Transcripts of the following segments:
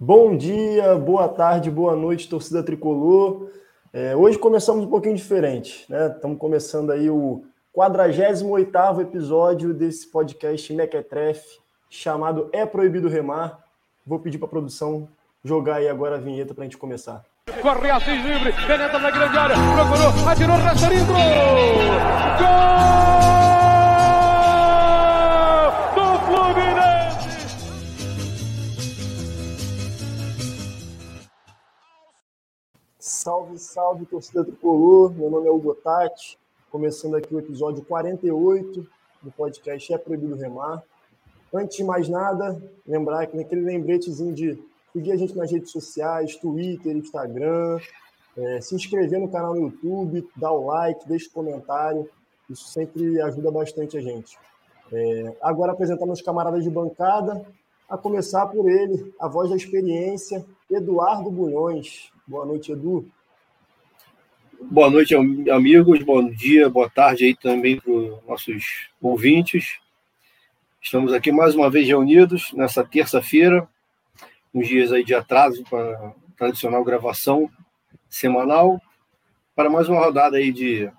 Bom dia, boa tarde, boa noite, torcida tricolor. É, hoje começamos um pouquinho diferente, né? Estamos começando aí o 48 episódio desse podcast Mequetrefe, chamado É Proibido Remar. Vou pedir para a produção jogar aí agora a vinheta para a gente começar. Corre Assis livre, penetra na grande área, procurou, atirou, Gol! Salve, salve, torcida tricolor. Meu nome é Hugo Tati, começando aqui o episódio 48 do podcast É Proibido Remar. Antes de mais nada, lembrar que naquele lembretezinho de seguir a gente nas redes sociais, Twitter, Instagram, é, se inscrever no canal no YouTube, dar o like, deixa o comentário, isso sempre ajuda bastante a gente. É, agora apresentar meus camaradas de bancada, a começar por ele, a voz da experiência, Eduardo Bulhões. Boa noite, Edu. Boa noite, amigos. Bom dia, boa tarde aí também para os nossos ouvintes. Estamos aqui mais uma vez reunidos nessa terça-feira, uns dias aí de atraso para a tradicional gravação semanal, para mais uma rodada aí de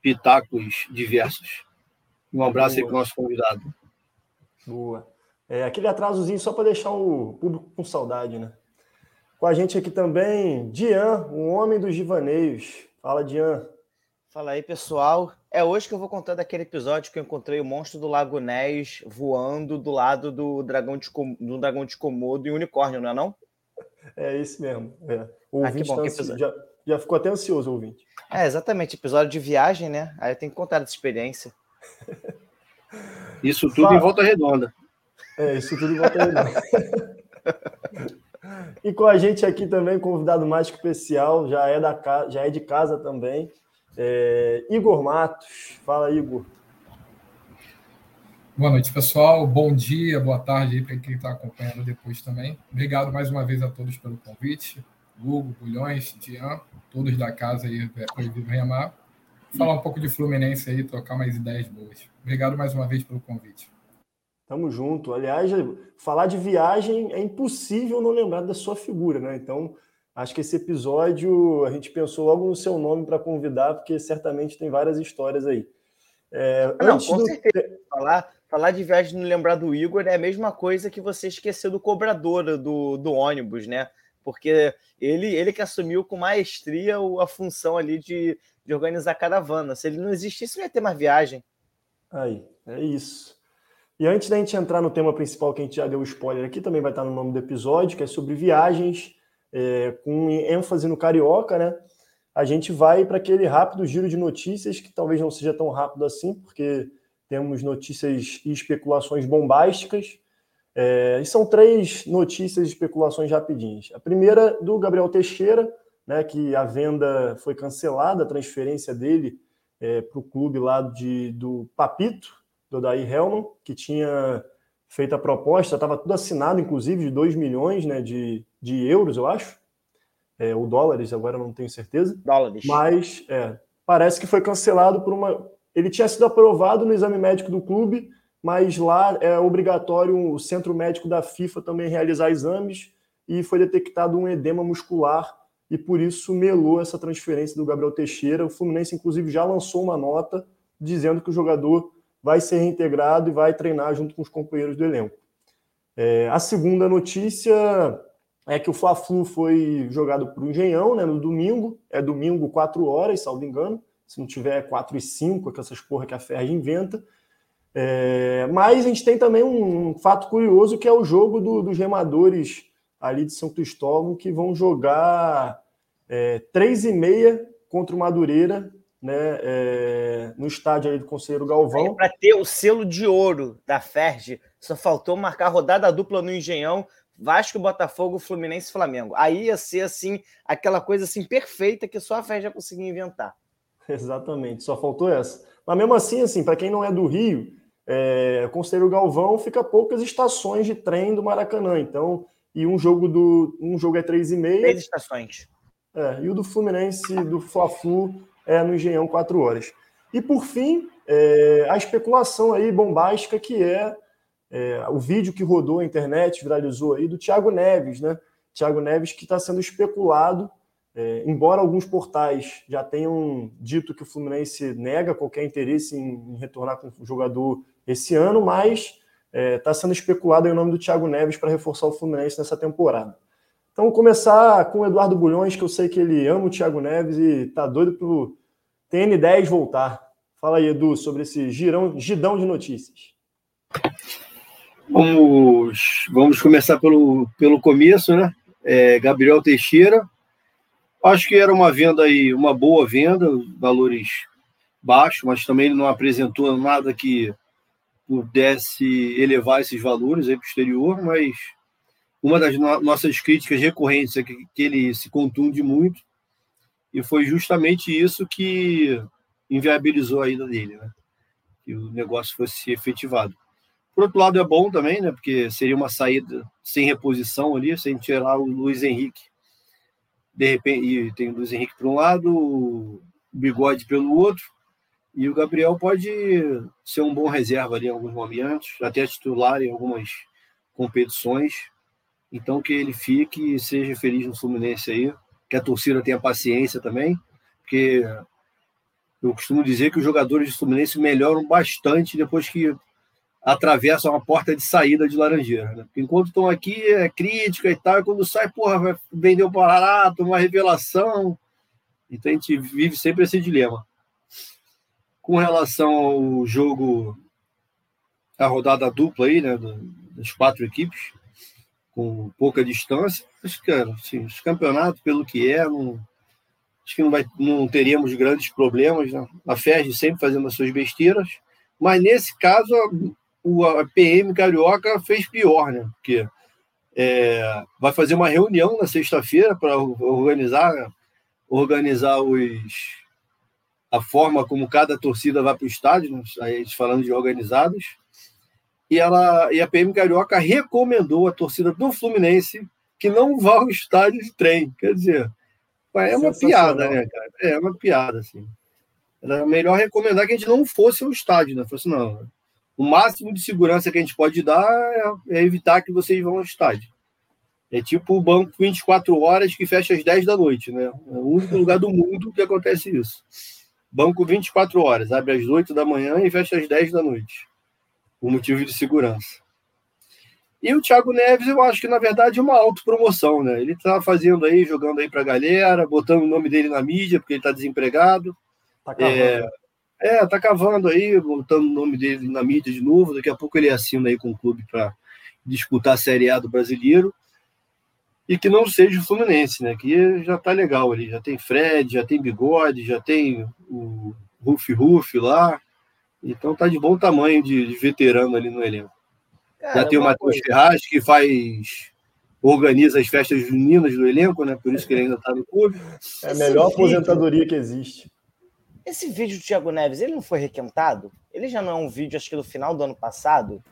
pitacos diversos. Um abraço Boa. aí para o nosso convidado. Boa. É, aquele atrasozinho só para deixar o público com saudade, né? Com a gente aqui também, Dian, um homem dos divaneios. Fala, Dian. Fala aí, pessoal. É hoje que eu vou contar daquele episódio que eu encontrei o monstro do Lago Nés voando do lado do dragão de, do dragão de Komodo e unicórnio, não é não? É isso mesmo. É. O ah, ouvinte bom, tá já, já ficou até ansioso, o ouvinte. É, exatamente. Episódio de viagem, né? Aí eu tenho que contar dessa experiência. Isso tudo Fala. em volta redonda. É, isso tudo em volta redonda. e com a gente aqui também, convidado mais especial, já é, da, já é de casa também. É, Igor Matos, fala Igor. Boa noite, pessoal. Bom dia, boa tarde para quem está acompanhando depois também. Obrigado mais uma vez a todos pelo convite. Hugo, Bulhões, Dian, todos da casa aí, é, Proibido Remar. Falar um pouco de Fluminense aí, trocar mais ideias boas. Obrigado mais uma vez pelo convite. Tamo junto. Aliás, falar de viagem é impossível não lembrar da sua figura, né? Então, Acho que esse episódio a gente pensou logo no seu nome para convidar, porque certamente tem várias histórias aí. É, não, com do... certeza. Falar, falar de viagem no lembrar do Igor é a mesma coisa que você esquecer do cobrador do, do ônibus, né? Porque ele, ele que assumiu com maestria a função ali de, de organizar a caravana. Se ele não existisse, não ia ter mais viagem. Aí, é isso. E antes da gente entrar no tema principal que a gente já deu spoiler aqui, também vai estar no nome do episódio, que é sobre viagens é, com ênfase no carioca, né? A gente vai para aquele rápido giro de notícias, que talvez não seja tão rápido assim, porque temos notícias e especulações bombásticas. É, e são três notícias e especulações rapidinhas. A primeira do Gabriel Teixeira, né, que a venda foi cancelada, a transferência dele é, para o clube lá de, do Papito, do Daí Helman, que tinha feito a proposta, estava tudo assinado, inclusive, de 2 milhões né, de, de euros, eu acho. É, ou dólares, agora não tenho certeza. Dólares. Mas é, parece que foi cancelado por uma. Ele tinha sido aprovado no exame médico do clube, mas lá é obrigatório o centro médico da FIFA também realizar exames e foi detectado um edema muscular e por isso melou essa transferência do Gabriel Teixeira. O Fluminense, inclusive, já lançou uma nota dizendo que o jogador vai ser reintegrado e vai treinar junto com os companheiros do elenco. É, a segunda notícia é que o Fla-Flu foi jogado para o Engenhão né, no domingo, é domingo 4 horas, salvo engano, se não tiver 4 e 5, com essas porra que a Ferg inventa. É, mas a gente tem também um, um fato curioso que é o jogo do, dos remadores ali de São Cristóvão que vão jogar é, 3 e meia contra o Madureira né, é, no estádio aí do Conselheiro Galvão. Para ter o selo de ouro da Ferge, só faltou marcar rodada dupla no Engenhão, Vasco, Botafogo, Fluminense Flamengo. Aí ia ser assim, aquela coisa assim perfeita que só a Ferge já conseguiu inventar. Exatamente, só faltou essa. Mas mesmo assim, assim, para quem não é do Rio, é, Conselheiro Galvão fica poucas estações de trem do Maracanã. Então, e um jogo do um jogo é três e meia. Três estações. É, e o do Fluminense, do Fla-Flu, é, no Engenhão 4 horas. E por fim, é, a especulação aí bombástica que é, é, o vídeo que rodou a internet, viralizou aí, do Thiago Neves, né? Thiago Neves, que está sendo especulado, é, embora alguns portais já tenham dito que o Fluminense nega qualquer interesse em, em retornar com o jogador esse ano, mas está é, sendo especulado o nome do Thiago Neves para reforçar o Fluminense nessa temporada. Então, começar com o Eduardo Bulhões, que eu sei que ele ama o Thiago Neves e está doido para o TN10 voltar. Fala aí, Edu, sobre esse girão, gidão de notícias. Vamos, vamos começar pelo, pelo começo, né? É, Gabriel Teixeira. Acho que era uma venda aí, uma boa venda, valores baixos, mas também ele não apresentou nada que pudesse elevar esses valores aí para o exterior, mas uma das no nossas críticas recorrentes é que, que ele se contunde muito, e foi justamente isso que inviabilizou a ida dele, né? Que o negócio fosse efetivado. Por outro lado, é bom também, né? Porque seria uma saída sem reposição ali, sem tirar o Luiz Henrique. De repente, e tem o Luiz Henrique para um lado, o Bigode pelo outro, e o Gabriel pode ser um bom reserva ali em alguns momentos, até titular em algumas competições. Então, que ele fique e seja feliz no Fluminense aí, que a torcida tenha paciência também, porque eu costumo dizer que os jogadores do Fluminense melhoram bastante depois que atravessam a porta de saída de Laranjeira. Né? Enquanto estão aqui, é crítica e tal, e quando sai, porra, vai vender o barato, uma revelação. Então a gente vive sempre esse dilema. Com relação ao jogo, a rodada dupla aí, né, das quatro equipes, com pouca distância, acho que, assim, os campeonatos, pelo que é, não, acho que não, vai, não teríamos grandes problemas. Né? A FERJ sempre fazendo as suas besteiras, mas nesse caso, o a PM Carioca fez pior, né? Porque é, vai fazer uma reunião na sexta-feira para organizar, organizar os, a forma como cada torcida vai para o estádio, né? aí falando de organizados. E, ela, e a PM Carioca recomendou a torcida do Fluminense que não vá ao estádio de trem. Quer dizer, é uma piada, né, cara? É uma piada, assim. Era melhor recomendar que a gente não fosse ao estádio, né? Fosse, não, o máximo de segurança que a gente pode dar é, é evitar que vocês vão ao estádio. É tipo o banco 24 horas que fecha às 10 da noite, né? É o único lugar do mundo que acontece isso. Banco 24 horas, abre às 8 da manhã e fecha às 10 da noite. Por motivo de segurança. E o Thiago Neves, eu acho que na verdade é uma autopromoção, né? Ele tá fazendo aí, jogando aí pra galera, botando o nome dele na mídia, porque ele tá desempregado. Tá é, é, tá cavando aí, botando o nome dele na mídia de novo. Daqui a pouco ele assina aí com o clube para disputar a Série A do brasileiro. E que não seja o Fluminense, né? Que já tá legal ali. Já tem Fred, já tem Bigode, já tem o Ruff Ruff lá. Então tá de bom tamanho de, de veterano ali no elenco. Cara, já tem o Matheus Ferraz, que faz organiza as festas juninas do elenco, né? Por isso que ele ainda está no clube. É a melhor aposentadoria que existe. Esse vídeo do Thiago Neves, ele não foi requentado? Ele já não é um vídeo, acho que do final do ano passado?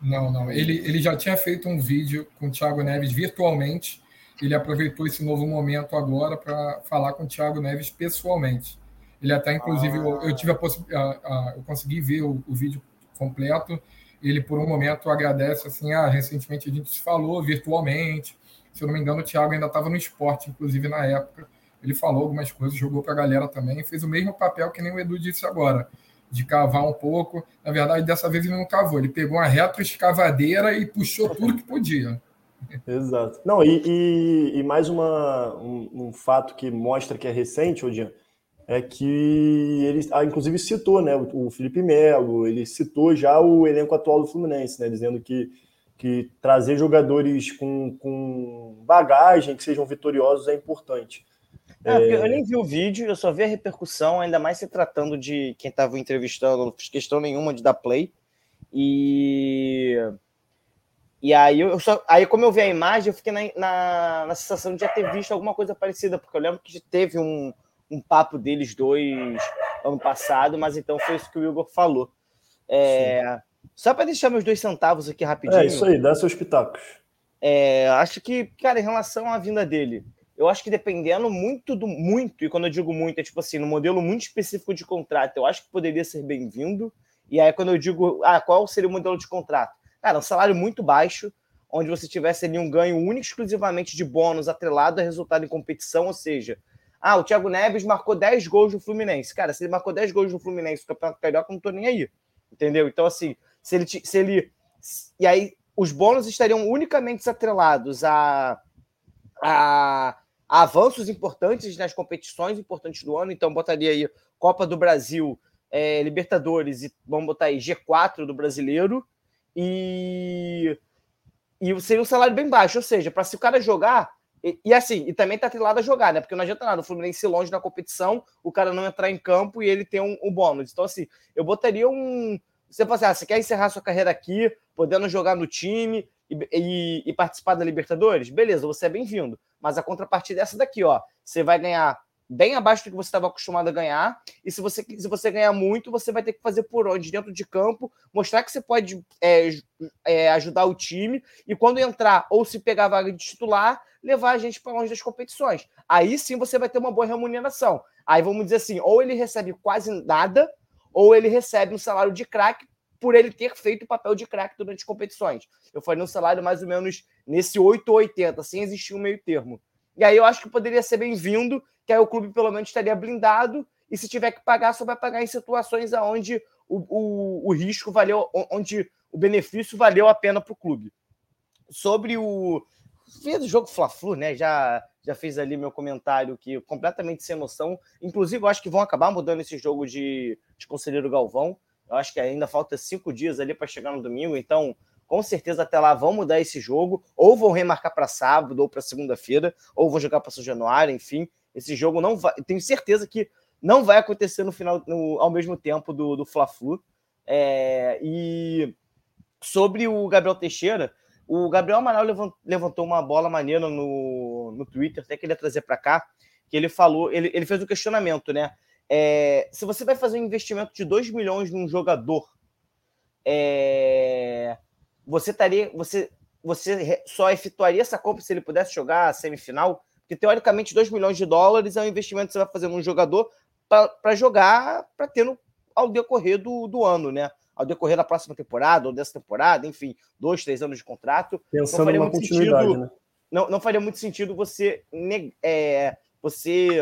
Não, não. Ele, ele já tinha feito um vídeo com o Thiago Neves virtualmente. Ele aproveitou esse novo momento agora para falar com o Thiago Neves pessoalmente. Ele até, inclusive, ah. eu, eu, tive a possibilidade, eu consegui ver o, o, vídeo completo. Ele, por um momento, agradece assim: ah, recentemente a gente se falou virtualmente. Se eu não me engano, o Thiago ainda estava no esporte, inclusive na época. Ele falou algumas coisas, jogou para a galera também, fez o mesmo papel que nem o Edu disse agora, de cavar um pouco. Na verdade, dessa vez ele não cavou, ele pegou uma retroescavadeira e puxou tudo que podia. Exato. Não, e, e, e mais uma, um, um, fato que mostra que é recente, Odian, é que ele, ah, inclusive, citou né, o Felipe Melo, ele citou já o elenco atual do Fluminense, né, dizendo que, que trazer jogadores com, com bagagem, que sejam vitoriosos, é importante. É, eu nem vi o vídeo, eu só vi a repercussão, ainda mais se tratando de quem estava entrevistando, não fiz questão nenhuma de dar play. E. E aí, eu só, aí, como eu vi a imagem, eu fiquei na, na, na, sensação de já ter visto alguma coisa parecida, porque eu lembro que teve um, um papo deles dois ano passado, mas então foi isso que o Igor falou. É, só para deixar meus dois centavos aqui rapidinho. É isso aí, dá seus pitacos. É, acho que, cara, em relação à vinda dele, eu acho que dependendo muito do muito, e quando eu digo muito, é tipo assim, no modelo muito específico de contrato, eu acho que poderia ser bem-vindo. E aí, quando eu digo, ah, qual seria o modelo de contrato? Cara, um salário muito baixo, onde você tivesse ali um ganho único exclusivamente de bônus atrelado a resultado em competição, ou seja, ah, o Thiago Neves marcou 10 gols no Fluminense. Cara, se ele marcou 10 gols no Fluminense no Campeonato Carioca, eu não tô nem aí. Entendeu? Então, assim, se ele. Se ele e aí, os bônus estariam unicamente atrelados a, a, a avanços importantes nas competições importantes do ano. Então, botaria aí Copa do Brasil, é, Libertadores e vamos botar aí G4 do brasileiro. E, e seria um salário bem baixo. Ou seja, para se o cara jogar e, e, assim, e também tá trilado a jogar, né? Porque não adianta nada o Fluminense longe na competição, o cara não entrar em campo e ele ter um, um bônus. Então, assim, eu botaria um. Você fala assim, ah, você quer encerrar sua carreira aqui, podendo jogar no time e, e, e participar da Libertadores? Beleza, você é bem-vindo. Mas a contrapartida é essa daqui, ó. Você vai ganhar bem abaixo do que você estava acostumado a ganhar. E se você, se você ganhar muito, você vai ter que fazer por onde? Dentro de campo, mostrar que você pode é, é, ajudar o time. E quando entrar ou se pegar a vaga de titular, levar a gente para longe das competições. Aí sim você vai ter uma boa remuneração. Aí vamos dizer assim: ou ele recebe quase nada, ou ele recebe um salário de craque por ele ter feito o papel de craque durante competições. Eu falei um salário mais ou menos nesse 8 ou 80, sem existir um meio termo. E aí eu acho que poderia ser bem-vindo, que aí o clube pelo menos estaria blindado, e se tiver que pagar, só vai pagar em situações onde o, o, o risco valeu, onde o benefício valeu a pena para o clube. Sobre o. Fez o jogo Fla-Flu, né? Já, já fiz ali meu comentário que completamente sem noção. Inclusive, eu acho que vão acabar mudando esse jogo de, de Conselheiro Galvão. Eu acho que ainda falta cinco dias ali para chegar no domingo, então com certeza até lá vão mudar esse jogo, ou vão remarcar para sábado ou para segunda-feira, ou vão jogar para São Januário, enfim. Esse jogo não vai. Tenho certeza que não vai acontecer no final, no, ao mesmo tempo do, do Fla-Flu. É, e sobre o Gabriel Teixeira, o Gabriel Amaral levantou uma bola maneira no, no Twitter, até queria trazer para cá, que ele falou, ele, ele fez um questionamento, né? É, se você vai fazer um investimento de 2 milhões num jogador, é, você estaria. Você, você só efetuaria essa compra se ele pudesse jogar a semifinal? Porque, teoricamente, 2 milhões de dólares é um investimento que você vai fazer num jogador para jogar, para ter no, ao decorrer do, do ano, né? Ao decorrer da próxima temporada ou dessa temporada, enfim, dois, três anos de contrato. Pensando numa continuidade, sentido, né? Não, não faria muito sentido você, é, você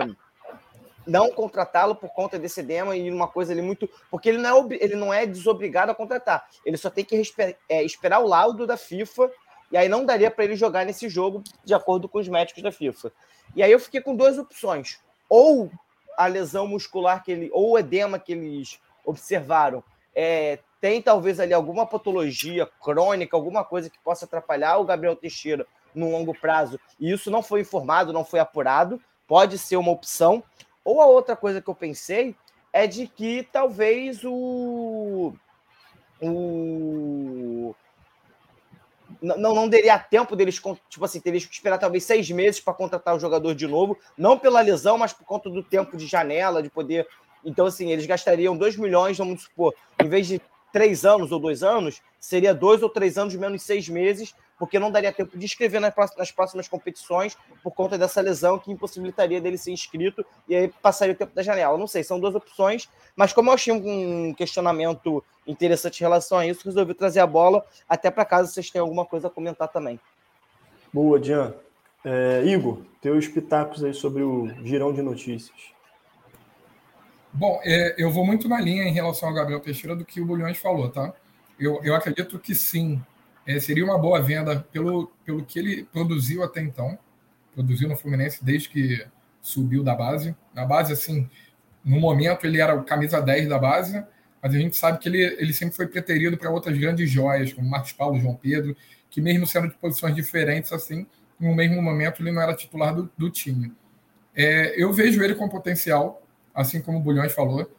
não contratá-lo por conta desse demo e uma coisa ali muito. Porque ele não é, ele não é desobrigado a contratar. Ele só tem que é, esperar o laudo da FIFA e aí não daria para ele jogar nesse jogo de acordo com os médicos da FIFA. E aí eu fiquei com duas opções. Ou a lesão muscular que ele. ou o edema que eles observaram é, tem talvez ali alguma patologia crônica, alguma coisa que possa atrapalhar o Gabriel Teixeira no longo prazo, e isso não foi informado, não foi apurado, pode ser uma opção. Ou a outra coisa que eu pensei é de que talvez o. o não, não daria tempo deles, tipo assim, teriam que esperar talvez seis meses para contratar o jogador de novo, não pela lesão, mas por conta do tempo de janela, de poder. Então, assim, eles gastariam 2 milhões, vamos supor, em vez de três anos ou dois anos, seria dois ou três anos menos seis meses, porque não daria tempo de inscrever nas próximas competições por conta dessa lesão que impossibilitaria dele ser inscrito e aí passaria o tempo da janela. Não sei, são duas opções, mas como eu achei um questionamento interessante em relação a isso, resolvi trazer a bola até para caso vocês tenham alguma coisa a comentar também. Boa, Dian. É, Igor, teus pitacos aí sobre o girão de notícias. Bom, é, eu vou muito na linha em relação ao Gabriel Teixeira do que o Bulhões falou, tá? Eu, eu acredito que sim, é, seria uma boa venda pelo, pelo que ele produziu até então. Produziu no Fluminense desde que subiu da base. Na base, assim, no momento ele era o camisa 10 da base, mas a gente sabe que ele, ele sempre foi preterido para outras grandes joias, como Marcos Paulo, João Pedro, que mesmo sendo de posições diferentes, assim, no mesmo momento ele não era titular do, do time. É, eu vejo ele com potencial assim como o Bulhões falou,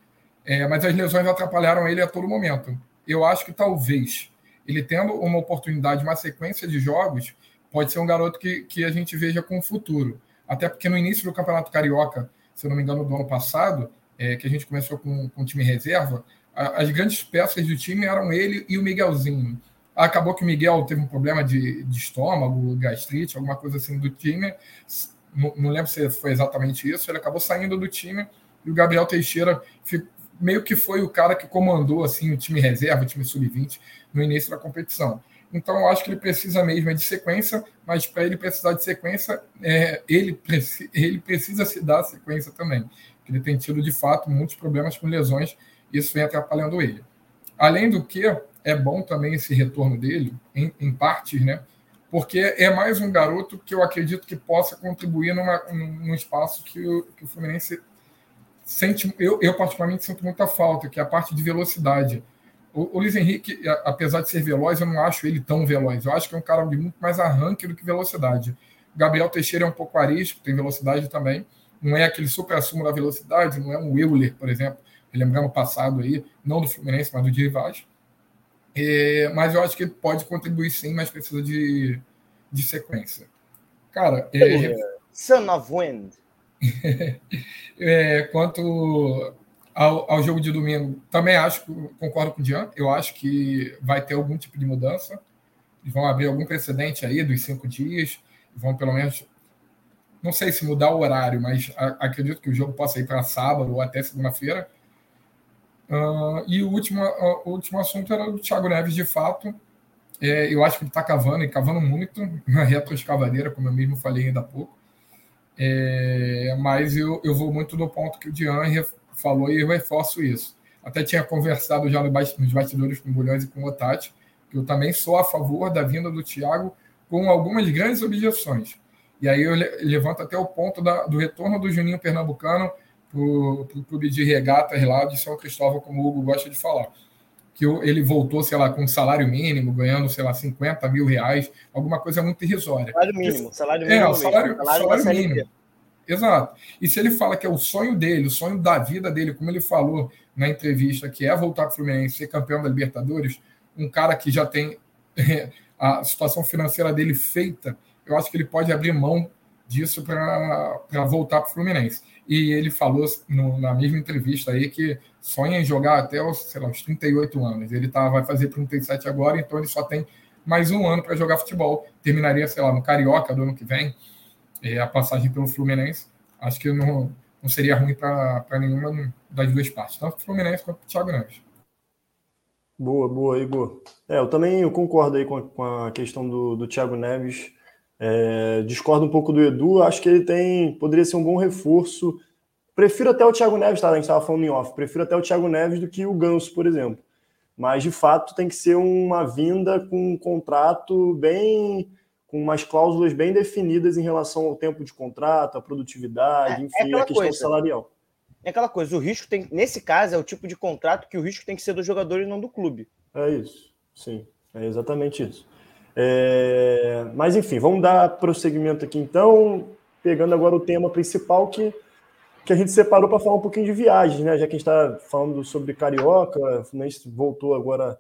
é, mas as lesões atrapalharam ele a todo momento. Eu acho que talvez ele tendo uma oportunidade, uma sequência de jogos, pode ser um garoto que, que a gente veja com o futuro. Até porque no início do Campeonato Carioca, se eu não me engano, do ano passado, é, que a gente começou com, com o time reserva, a, as grandes peças do time eram ele e o Miguelzinho. Acabou que o Miguel teve um problema de, de estômago, gastrite, alguma coisa assim do time. Não, não lembro se foi exatamente isso. Ele acabou saindo do time e o Gabriel Teixeira meio que foi o cara que comandou assim o time reserva, o time sub-20 no início da competição. Então, eu acho que ele precisa mesmo de sequência, mas para ele precisar de sequência, é, ele, ele precisa se dar sequência também. Ele tem tido, de fato, muitos problemas com lesões, isso vem atrapalhando ele. Além do que, é bom também esse retorno dele, em, em partes, né? Porque é mais um garoto que eu acredito que possa contribuir numa, num espaço que o, que o Fluminense sente. Eu, eu, particularmente, sinto muita falta, que é a parte de velocidade o, o Luiz Henrique, apesar de ser veloz, eu não acho ele tão veloz. Eu acho que é um cara de muito mais arranque do que velocidade. O Gabriel Teixeira é um pouco arisco, tem velocidade também. Não é aquele super-assumo da velocidade, não é um Euler, por exemplo. Lembrando o passado aí, não do Fluminense, mas do de É, mas eu acho que ele pode contribuir sim, mas precisa de, de sequência. Cara, é, Son of Wind. é, quanto ao, ao, jogo de domingo, também acho, concordo com o Dian, eu acho que vai ter algum tipo de mudança. Eles vão abrir algum precedente aí dos cinco dias, vão pelo menos, não sei se mudar o horário, mas acredito que o jogo possa ir para sábado ou até segunda-feira. Uh, e o último, uh, o último assunto era do Thiago Neves, de fato. É, eu acho que ele está cavando e cavando muito na retroescavadeira, como eu mesmo falei ainda há pouco. É, mas eu, eu vou muito do ponto que o Dian falou e eu reforço isso. Até tinha conversado já nos bastidores com o Bulhões e com o Otati, que eu também sou a favor da vinda do Thiago com algumas grandes objeções. E aí eu levanto até o ponto da, do retorno do Juninho Pernambucano para o clube de regatas lá de São Cristóvão, como o Hugo gosta de falar. Que ele voltou, sei lá, com um salário mínimo, ganhando, sei lá, 50 mil reais, alguma coisa muito irrisória. Salário mínimo, salário mínimo. É, o salário, salário, salário mínimo. Exato. E se ele fala que é o sonho dele, o sonho da vida dele, como ele falou na entrevista, que é voltar para o Fluminense, ser campeão da Libertadores, um cara que já tem a situação financeira dele feita, eu acho que ele pode abrir mão disso para voltar para o Fluminense. E ele falou no, na mesma entrevista aí que sonha em jogar até os, sei lá, os 38 anos. Ele tá, vai fazer 37 agora, então ele só tem mais um ano para jogar futebol. Terminaria, sei lá, no Carioca do ano que vem é, a passagem pelo Fluminense, acho que não, não seria ruim para nenhuma das duas partes, tanto o Fluminense quanto o Thiago Neves. Boa, boa, Igor. É, eu também eu concordo aí com a, com a questão do, do Thiago Neves. É, discordo um pouco do Edu, acho que ele tem poderia ser um bom reforço. Prefiro até o Thiago Neves, tá? A gente estava falando em off, prefiro até o Thiago Neves do que o Ganso, por exemplo. Mas de fato tem que ser uma vinda com um contrato bem com umas cláusulas bem definidas em relação ao tempo de contrato, a produtividade, é, enfim, é a questão coisa. salarial. É aquela coisa, o risco tem, nesse caso, é o tipo de contrato que o risco tem que ser do jogador e não do clube. É isso, sim, é exatamente isso. É... Mas enfim, vamos dar prosseguimento aqui então, pegando agora o tema principal que, que a gente separou para falar um pouquinho de viagens, né? Já que a gente está falando sobre Carioca, o Fluminense voltou agora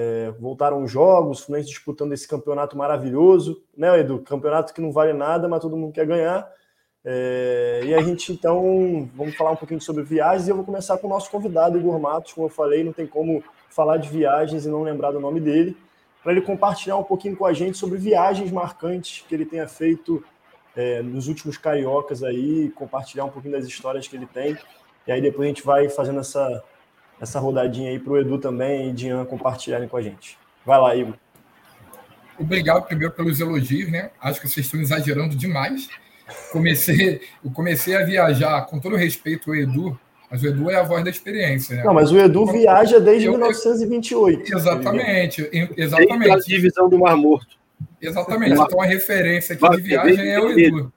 é, voltaram os jogos, Fluminense disputando esse campeonato maravilhoso, né, Edu? Campeonato que não vale nada, mas todo mundo quer ganhar. É, e a gente, então, vamos falar um pouquinho sobre viagens e eu vou começar com o nosso convidado, Igor Matos. Como eu falei, não tem como falar de viagens e não lembrar do nome dele, para ele compartilhar um pouquinho com a gente sobre viagens marcantes que ele tenha feito é, nos últimos cariocas aí, compartilhar um pouquinho das histórias que ele tem. E aí depois a gente vai fazendo essa, essa rodadinha aí para o Edu também e Dian compartilharem com a gente. Vai lá, Igor. Obrigado primeiro pelos elogios, né? Acho que vocês estão exagerando demais. Comecei, eu comecei a viajar, com todo respeito ao Edu, mas o Edu é a voz da experiência, né? Não, mas o Edu viaja desde eu, 1928. Exatamente, exatamente. a divisão do Mar Morto. Exatamente. Então a referência aqui de viagem é o Edu.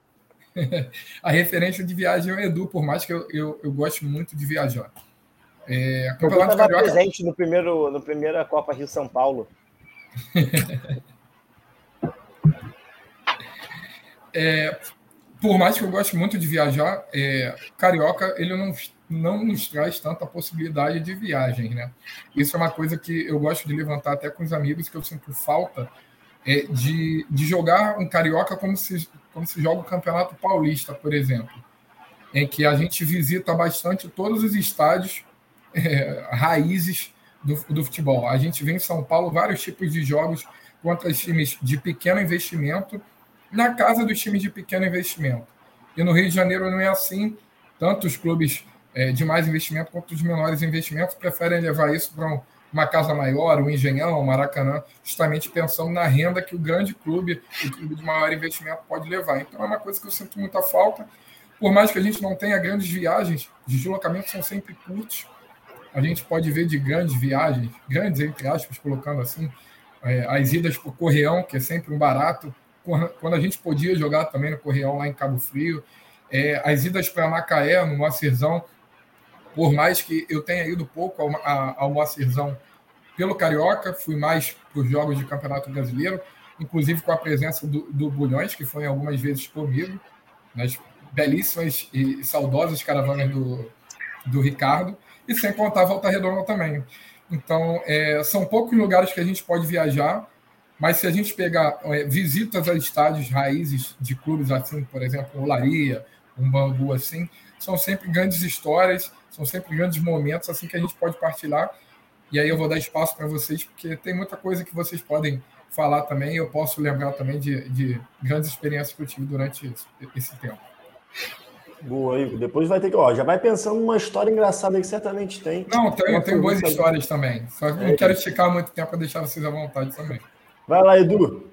a referência de viagem é o Edu, por mais que eu, eu, eu goste muito de viajar. É, eu estava presente no primeiro, no primeira Copa Rio São Paulo. é, por mais que eu goste muito de viajar, é, Carioca ele não, não nos traz tanta possibilidade de viagem, né? Isso é uma coisa que eu gosto de levantar até com os amigos, que eu sinto falta é, de, de jogar um Carioca como se, como se joga o Campeonato Paulista, por exemplo, em que a gente visita bastante todos os estádios é, raízes do, do, futebol. A gente vê em São Paulo vários tipos de jogos contra times de pequeno investimento, na casa dos times de pequeno investimento. E no Rio de Janeiro não é assim. Tanto os clubes é, de mais investimento quanto os menores investimentos preferem levar isso para um, uma casa maior, um engenhão, um Maracanã, justamente pensando na renda que o grande clube, o clube de maior investimento pode levar. Então é uma coisa que eu sinto muita falta. Por mais que a gente não tenha grandes viagens, os deslocamentos são sempre curtos. A gente pode ver de grandes viagens, grandes entre aspas, colocando assim, é, as idas para o Correão, que é sempre um barato, quando a gente podia jogar também no Correão lá em Cabo Frio, é, as idas para Macaé, no Moacirzão, por mais que eu tenha ido pouco ao, ao Moacirzão pelo Carioca, fui mais para os jogos de Campeonato Brasileiro, inclusive com a presença do, do Bulhões, que foi algumas vezes comigo, nas belíssimas e saudosas caravanas do, do Ricardo, e sem contar Volta Redonda também. Então, é, são poucos lugares que a gente pode viajar, mas se a gente pegar é, visitas a estádios raízes de clubes assim, por exemplo, Olaria, um Bangu assim, são sempre grandes histórias são sempre grandes momentos assim que a gente pode partilhar. E aí eu vou dar espaço para vocês, porque tem muita coisa que vocês podem falar também. Eu posso lembrar também de, de grandes experiências que eu tive durante esse, esse tempo. Boa, Igor. Depois vai ter que. Ó, já vai pensando numa história engraçada que certamente tem. Não, tem, eu tenho boas histórias também. Só que é. não quero esticar muito tempo para deixar vocês à vontade também. Vai lá, Edu.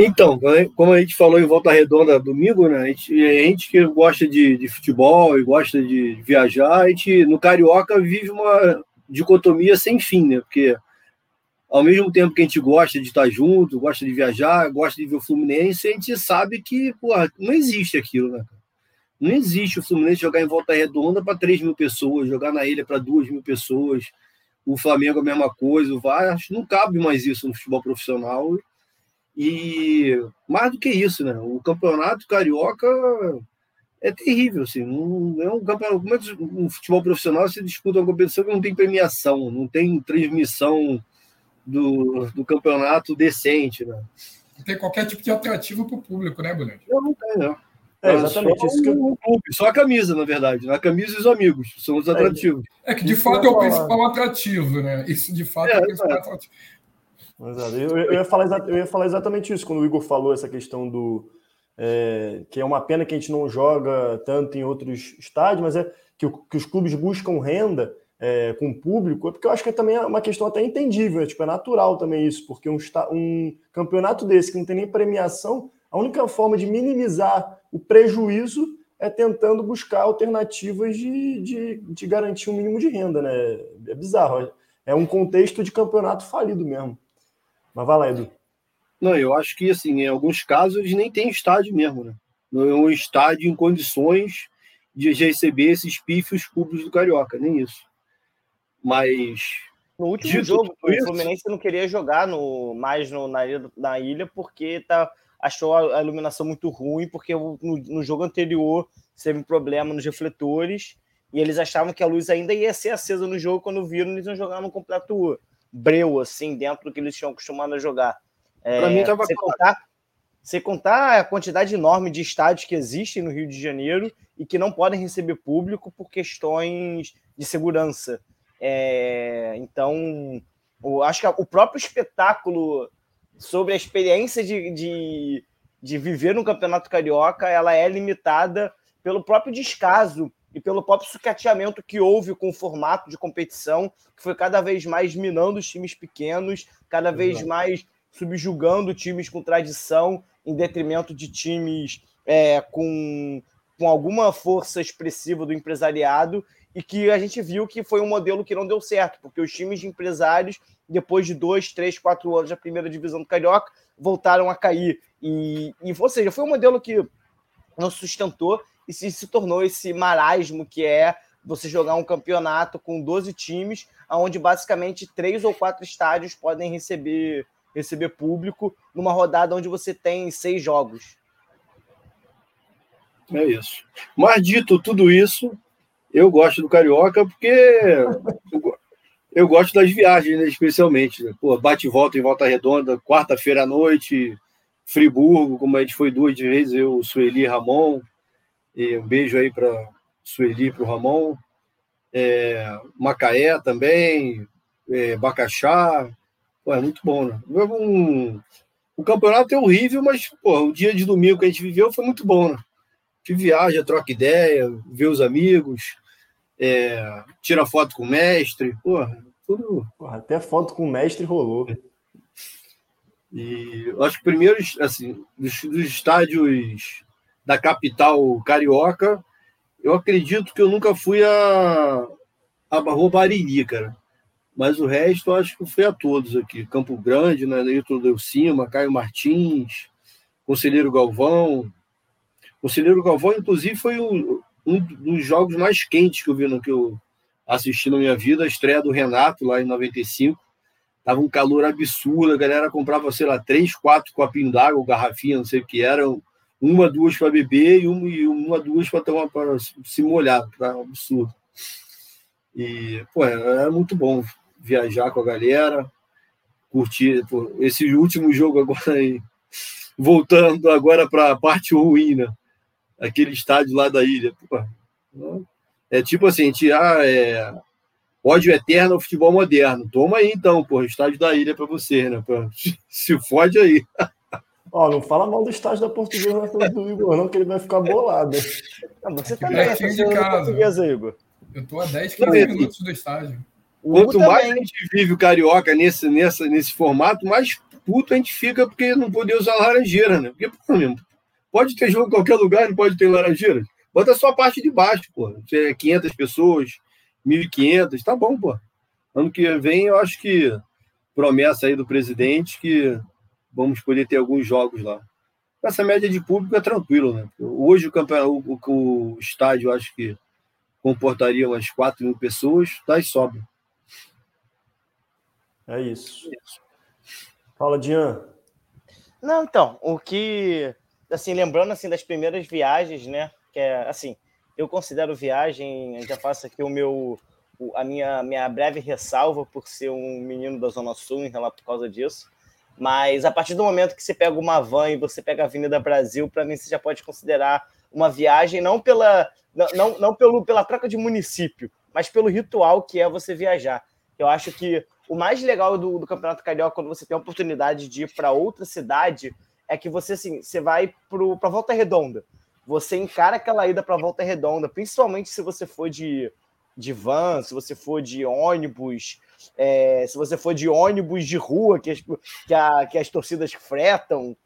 Então, como a gente falou em Volta Redonda domingo, né? A gente, a gente que gosta de, de, futebol e gosta de viajar, a gente no Carioca vive uma dicotomia sem fim, né? Porque ao mesmo tempo que a gente gosta de estar junto, gosta de viajar, gosta de ver o Fluminense, a gente sabe que, porra, não existe aquilo, né? Não existe o Fluminense jogar em Volta Redonda para 3 mil pessoas, jogar na ilha para 2 mil pessoas. O Flamengo a mesma coisa, o Vasco, não cabe mais isso no futebol profissional. E mais do que isso, né? O campeonato carioca é terrível, assim. Não é um campeonato. Como é que o futebol profissional se disputa uma competição que não tem premiação, não tem transmissão do, do campeonato decente, né? Não tem qualquer tipo de atrativo para o público, né, Bonete? Não, não tem, não. É, exatamente. Só, isso que eu... só a camisa, na verdade. A camisa e os amigos são os é, atrativos. É, que de isso fato é o principal atrativo, né? Isso de fato é, é o principal é. atrativo. Exato. Eu, eu, ia falar, eu ia falar exatamente isso quando o Igor falou essa questão do. É, que é uma pena que a gente não joga tanto em outros estádios, mas é que, que os clubes buscam renda é, com o público, é porque eu acho que também é uma questão até entendível, tipo, é tipo, natural também isso, porque um, um campeonato desse que não tem nem premiação, a única forma de minimizar o prejuízo é tentando buscar alternativas de, de, de garantir um mínimo de renda, né? É bizarro. É um contexto de campeonato falido mesmo. Mas vai lá, Edu. Não, eu acho que, assim, em alguns casos, eles nem tem estádio mesmo, né? Não é um estádio em condições de receber esses pífios públicos do Carioca, nem isso. Mas. No último jogo, o Fluminense não queria jogar no, mais no, na, ilha, na ilha porque tá, achou a, iluminação muito ruim, porque no, no jogo anterior teve um problema nos refletores e eles achavam que a luz ainda ia ser acesa no jogo quando viram eles iam jogar no completo breu, assim, dentro do que eles tinham acostumado a jogar. É, para mim, tava sem contar, sem contar a quantidade enorme de estádios que existem no Rio de Janeiro e que não podem receber público por questões de segurança. É, então, acho que o próprio espetáculo sobre a experiência de, de, de viver no Campeonato Carioca, ela é limitada pelo próprio descaso e pelo próprio sucateamento que houve com o formato de competição, que foi cada vez mais minando os times pequenos, cada vez Exato. mais subjugando times com tradição em detrimento de times é, com, com alguma força expressiva do empresariado e que a gente viu que foi um modelo que não deu certo, porque os times de empresários, depois de dois, três, quatro anos da primeira divisão do Carioca, voltaram a cair. E, e ou seja, foi um modelo que não sustentou e se, se tornou esse marasmo que é você jogar um campeonato com 12 times, onde basicamente três ou quatro estádios podem receber, receber público numa rodada onde você tem seis jogos. É isso. Mas dito tudo isso, eu gosto do Carioca porque eu, gosto das viagens, né, especialmente. Né? Pô, bate e volta em volta redonda, quarta-feira à noite, Friburgo, como a gente foi duas vezes, eu, Sueli e Ramon. E um beijo aí para Sueli e para o Ramon. É, Macaé também, é, Bacaxá. Pô, é muito bom, né? Um, o campeonato é horrível, mas pô, o dia de domingo que a gente viveu foi muito bom, né? Que viaja, troca ideia, vê os amigos, é, tira foto com o mestre. Pô, tudo. Até foto com o mestre rolou. E acho que primeiros, assim, dos, dos estádios da capital carioca, eu acredito que eu nunca fui a, a Rua Bariri, cara. Mas o resto acho que fui a todos aqui. Campo Grande, né? Neutro Deu Cima, Caio Martins, Conselheiro Galvão. Conselheiro Galvão, inclusive, foi o, um dos jogos mais quentes que eu vi no que eu assisti na minha vida, a estreia do Renato lá em 95. Tava um calor absurdo, a galera comprava, sei lá, três, quatro copinhos d'água, garrafinha, não sei o que era, uma, duas para beber e uma, e uma duas para tomar para se molhar, tá absurdo. E, pô, é, é muito bom viajar com a galera, curtir pô, esse último jogo agora aí, voltando agora para a parte ruim, né? Aquele estádio lá da ilha. Pô, é tipo assim, a gente, ah, é, ódio eterno ao futebol moderno. Toma aí então, pô, estádio da ilha para você, né? Pô, se fode aí. Ó, não fala mal do estádio da portuguesa na frente do Igor, não, que ele vai ficar bolado. Não, você tá é de casa. portuguesa, Igor. Eu tô a 10, 15 minutos do estádio. Quanto mais a gente vive o carioca nesse, nessa, nesse formato, mais puto a gente fica porque não poder usar laranjeira, né? Porque, pô, mesmo, pode ter jogo em qualquer lugar, não pode ter laranjeira. Bota só a parte de baixo, pô. Se é 500 pessoas, 1.500, tá bom, pô. Ano que vem, eu acho que promessa aí do presidente que vamos poder ter alguns jogos lá. Essa média de público é tranquilo, né? Hoje o campeonato, o, o, estádio, eu acho que comportaria umas 4 mil pessoas, tá e sobra. É isso. Fala, Dian. Não, então, o que, assim, lembrando assim das primeiras viagens, né? Que é assim, eu considero viagem, já faço aqui o meu, a minha, minha breve ressalva por ser um menino da Zona Sul em relação por causa disso. Mas a partir do momento que você pega uma van e você pega a Avenida Brasil, para mim você já pode considerar uma viagem não pela não, não, pelo, pela troca de município, mas pelo ritual que é você viajar. Eu acho que o mais legal do, do Campeonato Carioca, quando você tem a oportunidade de ir para outra cidade, é que você, assim, você vai para Volta Redonda. Você encara aquela ida para Volta Redonda, principalmente se você for de, de van, se você for de ônibus, é, se você for de ônibus de rua, que as, que, a, que as torcidas fretam.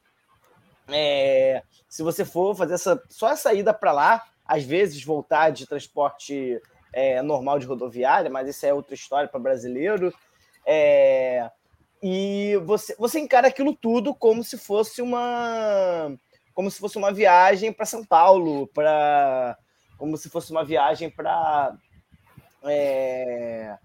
É, se você for fazer essa, só essa ida para lá, às vezes voltar de transporte é, normal de rodoviária, mas isso é outra história para brasileiro. É, e você, você encara aquilo tudo como se fosse uma como se fosse uma viagem para São Paulo, para como se fosse uma viagem para é,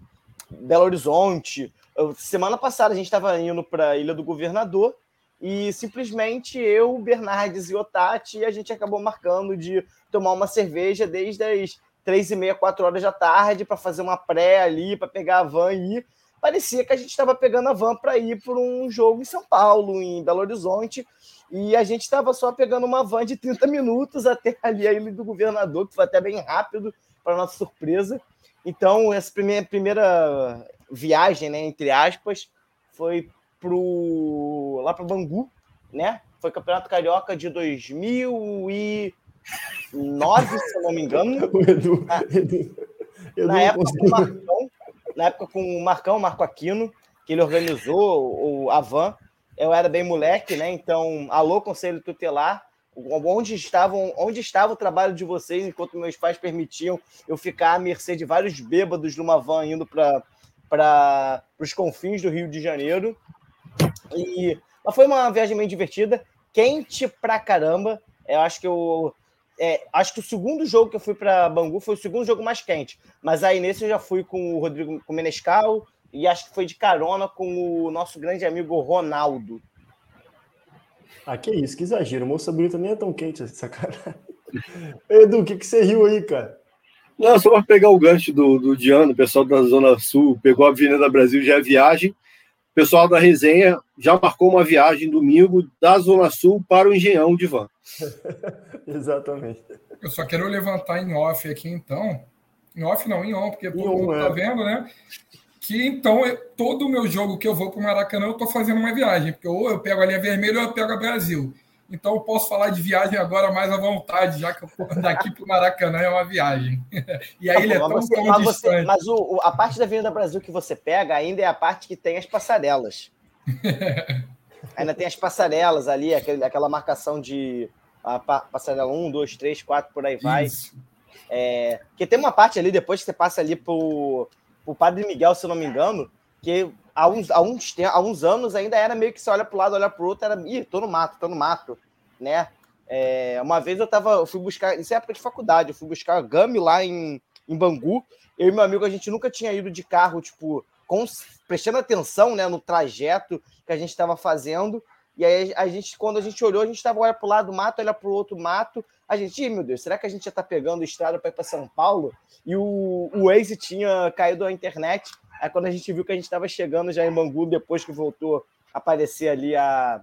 Belo Horizonte. Semana passada a gente estava indo para a Ilha do Governador e simplesmente eu, Bernardes e Otati, a gente acabou marcando de tomar uma cerveja desde as três e meia, quatro horas da tarde para fazer uma pré ali, para pegar a van e ir parecia que a gente estava pegando a van para ir por um jogo em São Paulo, em Belo Horizonte, e a gente estava só pegando uma van de 30 minutos até ali a ilha do governador, que foi até bem rápido, para nossa surpresa. Então, essa primeira, primeira viagem, né, entre aspas, foi pro, lá para Bangu, né? Foi Campeonato Carioca de 2009, se eu não me engano. Edu, Edu, Edu, na época, o Marcão, na época com o Marcão, Marco Aquino, que ele organizou o Avan. Eu era bem moleque, né? Então, alô, Conselho Tutelar, onde estavam, onde estava o trabalho de vocês enquanto meus pais permitiam eu ficar à mercê de vários bêbados numa van indo para os confins do Rio de Janeiro. E mas foi uma viagem bem divertida, quente pra caramba. Eu acho que eu é, acho que o segundo jogo que eu fui para Bangu foi o segundo jogo mais quente. Mas aí nesse eu já fui com o Rodrigo com o Menescal e acho que foi de carona com o nosso grande amigo Ronaldo. Ah, que isso, que exagero. Moça bonita nem é tão quente essa cara. Edu, o que, que você riu aí, cara? Não, só para pegar o gancho do, do Diano, o pessoal da Zona Sul pegou a Avenida Brasil já é viagem. O pessoal da resenha já marcou uma viagem domingo da Zona Sul para o Engenhão de Van. Exatamente. Eu só quero levantar em off aqui, então. Em off não, em on, porque todo mundo tá é. vendo, né? Que então, todo o meu jogo que eu vou para o Maracanã, eu estou fazendo uma viagem. Porque ou eu pego a linha vermelha ou eu pego a Brasil. Então eu posso falar de viagem agora mais à vontade, já que eu, daqui para o Maracanã é uma viagem. E aí ele é tão, você, tão mas distante. Você, mas o, a parte da Avenida Brasil que você pega ainda é a parte que tem as passarelas. ainda tem as passarelas ali, aquele, aquela marcação de a passarela 1, 2, 3, 4, por aí vai. Isso. É, porque tem uma parte ali, depois que você passa ali pro, pro Padre Miguel, se eu não me engano, que há uns, há uns, há uns anos ainda era meio que você olha para o lado, olha para o outro, era, ih, tô no mato, tô no mato, né? É, uma vez eu tava, eu fui buscar, isso é época de faculdade, eu fui buscar Gami lá em, em Bangu, eu e meu amigo, a gente nunca tinha ido de carro, tipo, com, prestando atenção, né, no trajeto que a gente estava fazendo, e aí a gente, quando a gente olhou, a gente estava olhando para o lado do mato, olha para o outro mato. A gente, meu Deus, será que a gente já está pegando estrada para ir para São Paulo? E o, o Waze tinha caído a internet. Aí quando a gente viu que a gente estava chegando já em Bangu, depois que voltou a aparecer ali a,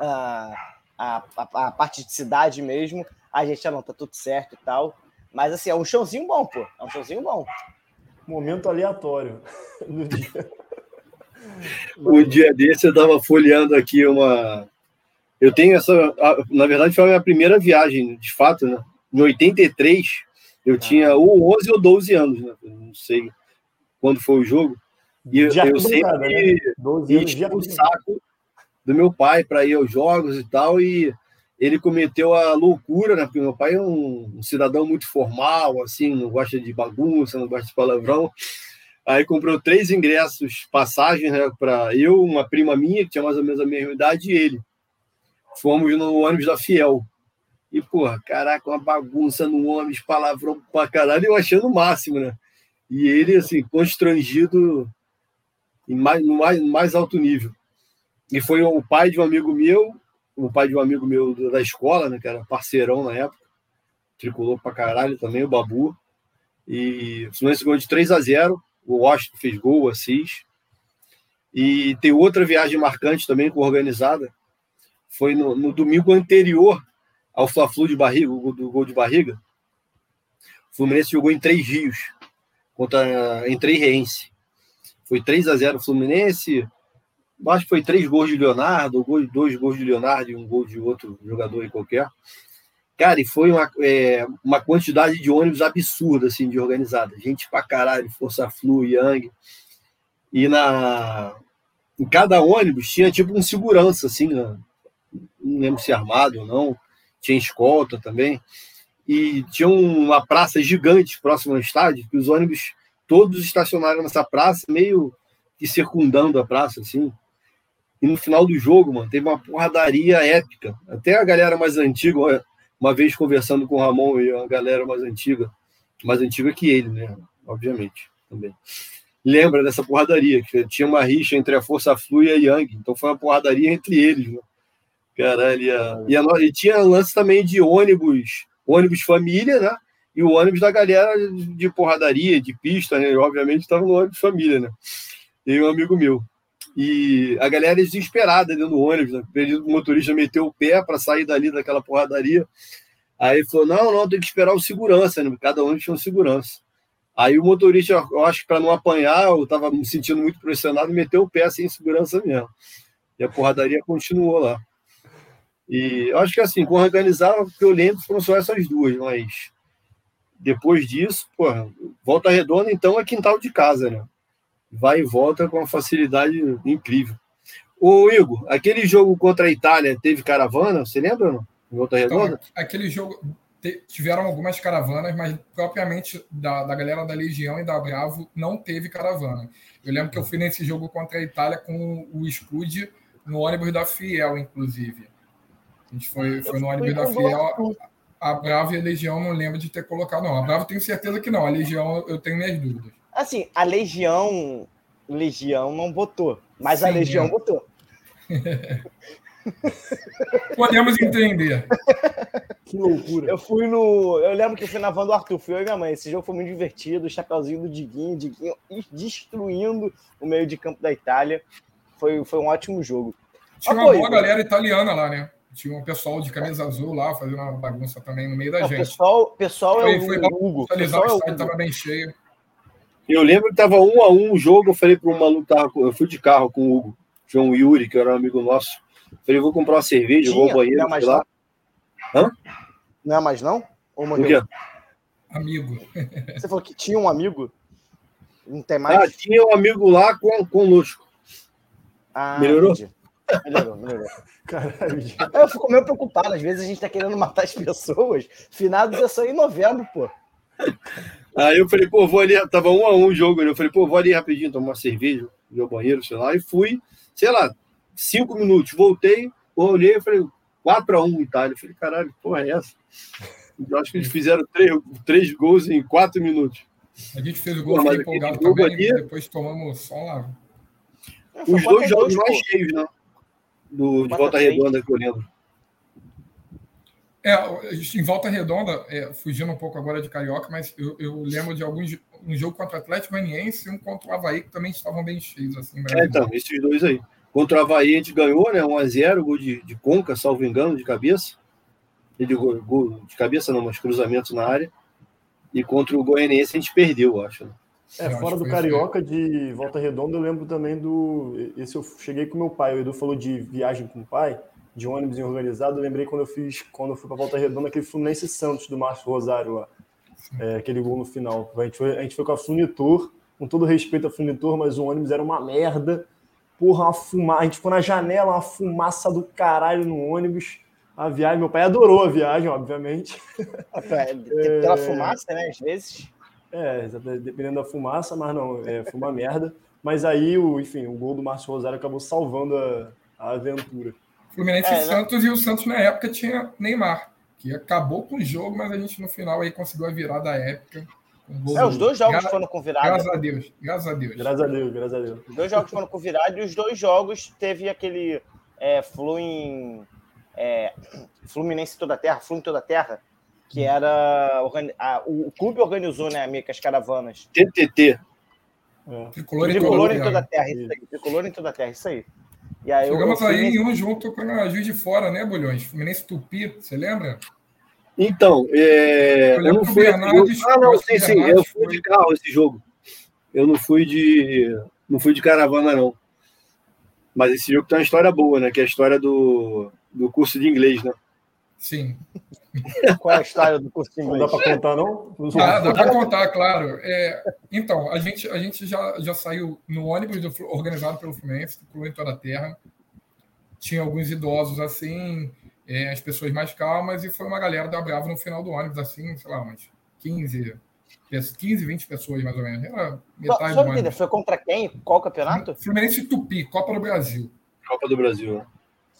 a, a, a, a parte de cidade mesmo, a gente, ah, não, tá tudo certo e tal. Mas assim, é um chãozinho bom, pô. É um chãozinho bom. Momento aleatório no dia. O dia desse eu estava folheando aqui uma. Eu tenho essa. Na verdade, foi a minha primeira viagem, de fato, né? Em 83, eu ah. tinha ou 11 ou 12 anos, né? Não sei quando foi o jogo. E eu, eu sempre né? o saco do meu pai para ir aos jogos e tal. E ele cometeu a loucura, né? Porque meu pai é um, um cidadão muito formal, assim, não gosta de bagunça, não gosta de palavrão. Aí comprou três ingressos, passagens né, para eu, uma prima minha, que tinha mais ou menos a mesma idade, e ele. Fomos no ônibus da Fiel. E, porra, caraca, uma bagunça no ônibus, palavrão pra caralho, eu achando o máximo, né? E ele, assim, constrangido em mais, no mais, mais alto nível. E foi o pai de um amigo meu, o pai de um amigo meu da escola, né, que era parceirão na época, tricolor pra caralho também, o Babu. E o Fluminense ganhou de 3 a 0 o Washington fez gol, o Assis. E tem outra viagem marcante também, organizada. Foi no, no domingo anterior ao Fla-Flu de barriga, o gol de barriga. O Fluminense jogou em Três Rios, contra, em Três Reense. Foi 3 a 0 Fluminense. Acho que foi três gols de Leonardo, dois gols de Leonardo e um gol de outro jogador aí qualquer. Cara, e foi uma, é, uma quantidade de ônibus absurda, assim, de organizada. Gente pra caralho, Força Flu, Yang. E na, em cada ônibus tinha tipo um segurança, assim, né? não lembro se armado ou não. Tinha escolta também. E tinha uma praça gigante próxima ao estádio, que os ônibus todos estacionaram nessa praça, meio que circundando a praça, assim. E no final do jogo, mano, teve uma porradaria épica. Até a galera mais antiga, uma vez conversando com o Ramon e a galera mais antiga, mais antiga que ele, né? Obviamente, também. Lembra dessa porradaria, que tinha uma rixa entre a Força Flu e a Yang, então foi uma porradaria entre eles, né? Caralho, e, a, e, a, e tinha lance também de ônibus, ônibus família, né? E o ônibus da galera de porradaria, de pista, né? Obviamente estava no ônibus família, né? E um amigo meu. E a galera desesperada dentro do ônibus, né? o motorista meteu o pé para sair dali daquela porradaria. Aí falou: não, não, tem que esperar o segurança, né? cada ônibus tinha um segurança. Aí o motorista, eu acho que para não apanhar, eu estava me sentindo muito pressionado, meteu o pé sem segurança mesmo. E a porradaria continuou lá. E eu acho que assim, com organizar, o que eu lembro foram só essas duas, mas depois disso, pô, volta redonda, então é quintal de casa, né? Vai e volta com uma facilidade incrível. Ô, Igor, aquele jogo contra a Itália teve caravana, você lembra não? Em Volta então, Redonda? Então, aquele jogo tiveram algumas caravanas, mas propriamente da, da galera da Legião e da Bravo não teve caravana. Eu lembro que eu fui nesse jogo contra a Itália com o Scud no ônibus da Fiel, inclusive. A gente foi, foi no ônibus da Fiel. A Bravo e a Legião não lembro de ter colocado, não. A Bravo tenho certeza que não. A Legião eu tenho minhas dúvidas. Assim, a Legião. Legião não votou, mas Sim, a Legião é. votou. Podemos entender. Que loucura. Eu fui no. Eu lembro que eu fui na van do Arthur, fui eu e minha mãe. Esse jogo foi muito divertido. O chapeuzinho do Diguinho, Diguinho destruindo o meio de campo da Itália. Foi, foi um ótimo jogo. Tinha uma boa galera italiana lá, né? Tinha um pessoal de camisa azul lá fazendo uma bagunça também no meio da Não, gente. Pessoal, pessoal é o foi Hugo. Pessoal o estádio estava bem cheio. Eu lembro que tava um a um o jogo, eu falei para um maluco, tava, eu fui de carro com o Hugo, João Yuri, que era um amigo nosso. Falei, vou comprar uma cerveja, Tinha, vou ao banheiro, não é mais lá. Hã? Não é mais não? Ou O quê? Amigo. Você falou que tinha um amigo? Não tem Ah, mais? tinha um amigo lá com, conosco. Ah, melhorou? entendi. Melhorou, melhorou. Caralho, gente. Eu fico meio preocupado. Às vezes a gente tá querendo matar as pessoas. Finados é só em novembro, pô. Aí eu falei, pô, vou ali, tava um a um o jogo, né? eu falei, pô, vou ali rapidinho tomar uma cerveja, ir ao banheiro, sei lá, e fui, sei lá, cinco minutos, voltei, olhei, eu falei, 4 a 1 Itália. Eu falei, caralho, que porra é essa? Eu acho que eles fizeram três, três gols em quatro minutos. A gente fez o gol, Pô, empolgado também, ali- depois tomamos só lá. Foi Os 4 dois jogos 2, mais cheios, né? Do, de Quatro volta redonda que eu lembro. É, em volta redonda, é, fugindo um pouco agora de Carioca, mas eu, eu lembro de alguns um jogo contra o Atlético Goianiense e um contra o Havaí, que também estavam bem cheios, assim, em É, então, esses dois aí. Contra o Havaí a gente ganhou, né? 1x0, gol de, de Conca, salvo engano, de cabeça. E de gol, gol de cabeça não, mas cruzamentos na área. E contra o Goianiense a gente perdeu, eu acho. né? É, Eu fora do Carioca, de Volta Redonda, eu lembro também do. Esse eu cheguei com meu pai. O Edu falou de viagem com o pai, de ônibus organizado. Eu lembrei quando eu fiz, quando eu fui pra Volta Redonda, aquele Fluminense Santos do Márcio Rosário lá. É, aquele gol no final. A gente, foi, a gente foi com a Funitor, com todo respeito à Funitor, mas o ônibus era uma merda. Porra, uma fumaça. A gente ficou na janela, uma fumaça do caralho no ônibus. A viagem, meu pai adorou a viagem, obviamente. É, Pela fumaça, né? Às vezes. É, dependendo da fumaça, mas não, é, foi uma merda. Mas aí, o, enfim, o gol do Márcio Rosário acabou salvando a, a aventura. Fluminense É, e né? Santos, e o Santos na época tinha Neymar, que acabou com o jogo, mas a gente no final aí conseguiu a virada épica. gol É, os dois jogos Gra- foram com virada. Graças a Deus, graças a Deus. Graças a Deus, graças a Deus. Os dois jogos foram com virada e os dois jogos teve aquele é, Fluem, é, Fluminense toda a terra, Fluem toda a terra, que era organi- a- o, o clube organizou, né, amigo, as caravanas. TTT. É. Tricolor em Tricolor toda em a toda a terra. terra, isso aí. Tricolor em toda a terra, isso aí. E aí Chegamos eu aí em um junto com a Juiz de Fora, né, Bolhões? Fluminense Tupi, você lembra? Então, é, Eu eu não fui. Eu- ah, não, sim, sim. Eu fui de carro esse jogo. Eu não fui de. Não fui de caravana, não. Mas esse jogo tem uma história boa, né? Que é a história do, do curso de inglês, né? Sim. Qual é a história do curso de Não dá para contar, não? Não Dá, dá para contar, claro. É, então, a gente, a gente já, já saiu no ônibus do Flu- organizado pelo Fluminense, Tricolor em toda a terra. Tinha alguns idosos assim, é, as pessoas mais calmas, e foi uma galera da Bravo no final do ônibus, assim, sei lá, umas 15, 15 20 pessoas mais ou menos. Era metade só do ônibus. foi contra quem? Qual campeonato? Fluminense Tupi, Copa do Brasil. Copa do Brasil. né?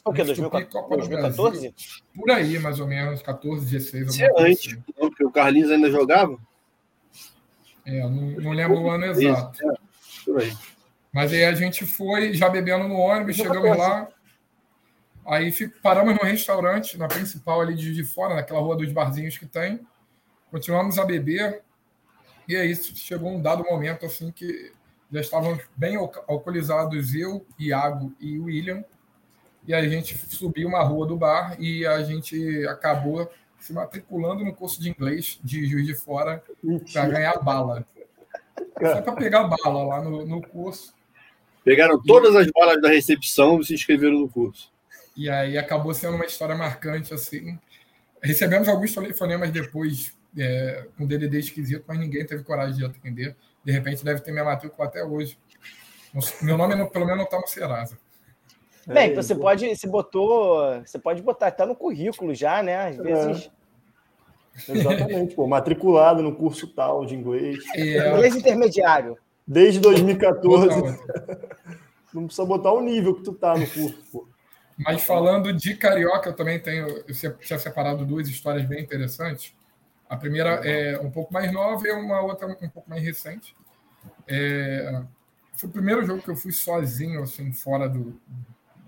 Foi o quê? Tupi, 2014? Copa do 2014? Brasil. Por aí, mais ou menos, 14, 16. Isso é antes, assim. não, porque o Carlinhos ainda jogava. É, não, não lembro o ano exato. É, por aí. Mas aí a gente foi já bebendo no ônibus, chegamos lá. Aí paramos no restaurante, na principal ali de, de fora, naquela rua dos barzinhos que tem. Continuamos a beber. E aí chegou um dado momento assim que já estávamos bem alcoolizados, eu, Iago e William. E a gente subiu uma rua do bar e a gente acabou se matriculando no curso de inglês de Juiz de Fora para ganhar bala. Só para pegar bala lá no, no curso. Pegaram todas as balas da recepção e se inscreveram no curso. E aí acabou sendo uma história marcante, assim. Recebemos alguns telefonemas depois é, com DDD esquisito, mas ninguém teve coragem de atender. De repente deve ter minha matrícula até hoje. Meu nome, não- pelo menos, não está no Serasa. Bem, É, você pode, você botou, você pode botar, tá no currículo já, né? Às vezes. Exatamente, pô. Matriculado no curso tal de inglês. É, Inglês intermediário. Desde outra, 2014. outra. Não precisa botar o nível que tu tá no curso, pô. Mas falando de carioca, eu também tenho. Eu se- tinha separado duas histórias bem interessantes. A primeira é um pouco mais nova e uma outra um pouco mais recente. É, foi o primeiro jogo que eu fui sozinho, assim, fora do,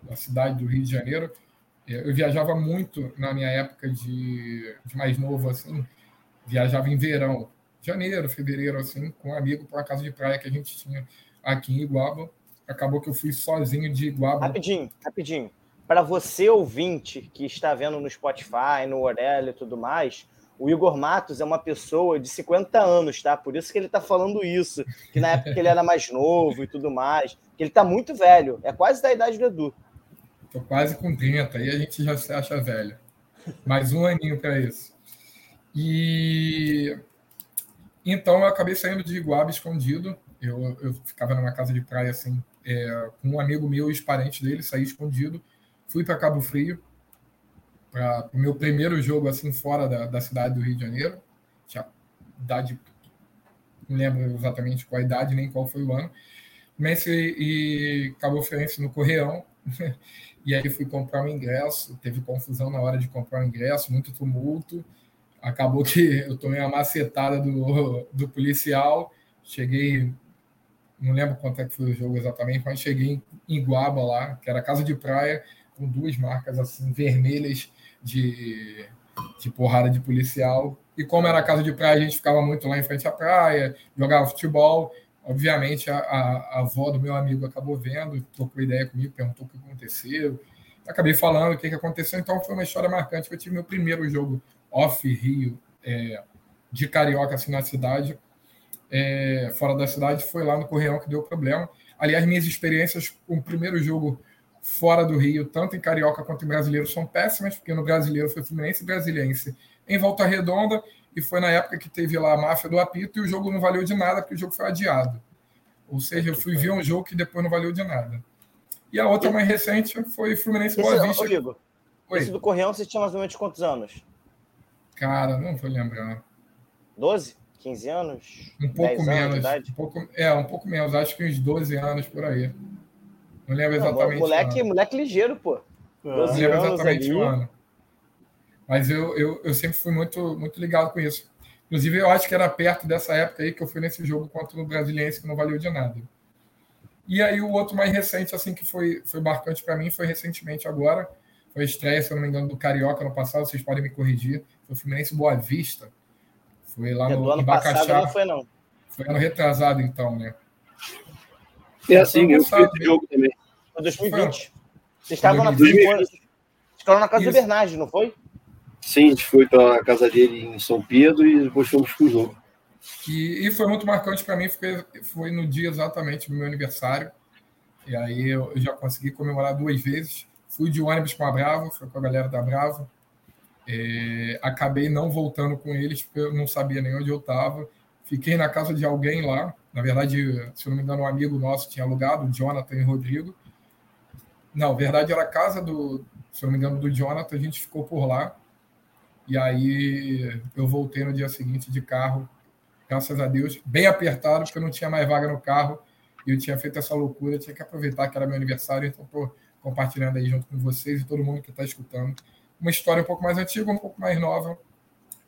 da cidade do Rio de Janeiro. É, Eu viajava muito na minha época de, de mais novo, assim. Viajava em verão, janeiro, fevereiro, assim, com um amigo para uma casa de praia que a gente tinha aqui em Iguaba. Acabou que eu fui sozinho de Iguaba. Rapidinho, rapidinho. Para você ouvinte que está vendo no Spotify, no Orelha e tudo mais, o Igor Matos é uma pessoa de 50 anos, tá? Por isso que ele está falando isso, que na época ele era mais novo e tudo mais, que ele está muito velho, é quase da idade do Edu. Tô quase com 30, aí a gente já se acha velho. Mais um aninho para isso. E então eu acabei saindo de Iguaba escondido. Eu, eu ficava numa casa de praia assim, é, com um amigo meu e os parentes dele, saí escondido. Fui para Cabo Frio, para o meu primeiro jogo assim fora da, da cidade do Rio de Janeiro. Tinha idade, não lembro exatamente qual idade nem qual foi o ano. Messi e Cabo Friense no Correão. E aí fui comprar um ingresso, teve confusão na hora de comprar o um ingresso, muito tumulto. Acabou que eu tomei uma macetada do, do policial. Cheguei, não lembro quanto é que foi o jogo exatamente, mas cheguei em Guaba lá, que era casa de praia, com duas marcas assim vermelhas de, de porrada de policial. E como era casa de praia, a gente ficava muito lá em frente à praia, jogava futebol. Obviamente, a, a, a avó do meu amigo acabou vendo, trocou ideia comigo, perguntou o que aconteceu. Acabei falando o que, que aconteceu, então foi uma história marcante. Eu tive meu primeiro jogo off-Rio é, de carioca assim, na cidade, é, fora da cidade, foi lá no Correão que deu problema. Aliás, minhas experiências com o primeiro jogo fora do Rio, tanto em carioca quanto em brasileiro, são péssimas, porque no brasileiro foi Fluminense e Brasiliense em Volta Redonda e foi na época que teve lá a máfia do apito e o jogo não valeu de nada porque o jogo foi adiado. Ou seja, eu fui ver um jogo que depois não valeu de nada. E a outra mais recente foi Fluminense Boa Vista. Rodrigo, esse do Correão você tinha mais ou menos quantos anos? Cara, não vou lembrar. 12? 15 anos? Um pouco menos. Um pouco, é, um pouco menos. Acho que uns 12 anos por aí. Não lembro exatamente. Não, moleque, moleque ligeiro, pô. Não lembro exatamente o ano. Mas eu, eu, eu sempre fui muito, muito ligado com isso. Inclusive, eu acho que era perto dessa época aí que eu fui nesse jogo contra o Brasiliense, que não valeu de nada. E aí, o outro mais recente, assim, que foi, foi marcante para mim, foi recentemente agora. Foi a estreia, se eu não me engano, do Carioca no passado, vocês podem me corrigir. Foi o Fluminense Boa Vista. Foi lá é, no ano Passado não foi, não. Foi ano retrasado, então, né? É assim, eu fui esse jogo também. Foi 2020. Vocês estavam na, 2020. Ficaram na casa Isso. do Bernardes, não foi? Sim, a gente foi para a casa dele em São Pedro e depois fomos para o jogo. E, e, foi muito marcante para mim, porque foi no dia exatamente do meu aniversário. E aí eu, eu, já consegui comemorar duas vezes. Fui de ônibus com a Bravo, fui com a galera da Bravo. É, acabei não voltando com eles, porque eu não sabia nem onde eu estava. Fiquei na casa de alguém lá. Na verdade, se não me engano, um amigo nosso tinha alugado, o Jonathan e Rodrigo. Não, na verdade era a casa do, se não me engano, do Jonathan. A gente ficou por lá. E aí eu voltei no dia seguinte de carro, graças a Deus, bem apertado, porque eu não tinha mais vaga no carro e eu tinha feito essa loucura, tinha que aproveitar que era meu aniversário, então estou compartilhando aí junto com vocês e todo mundo que está escutando. Uma história um pouco mais antiga, um pouco mais nova,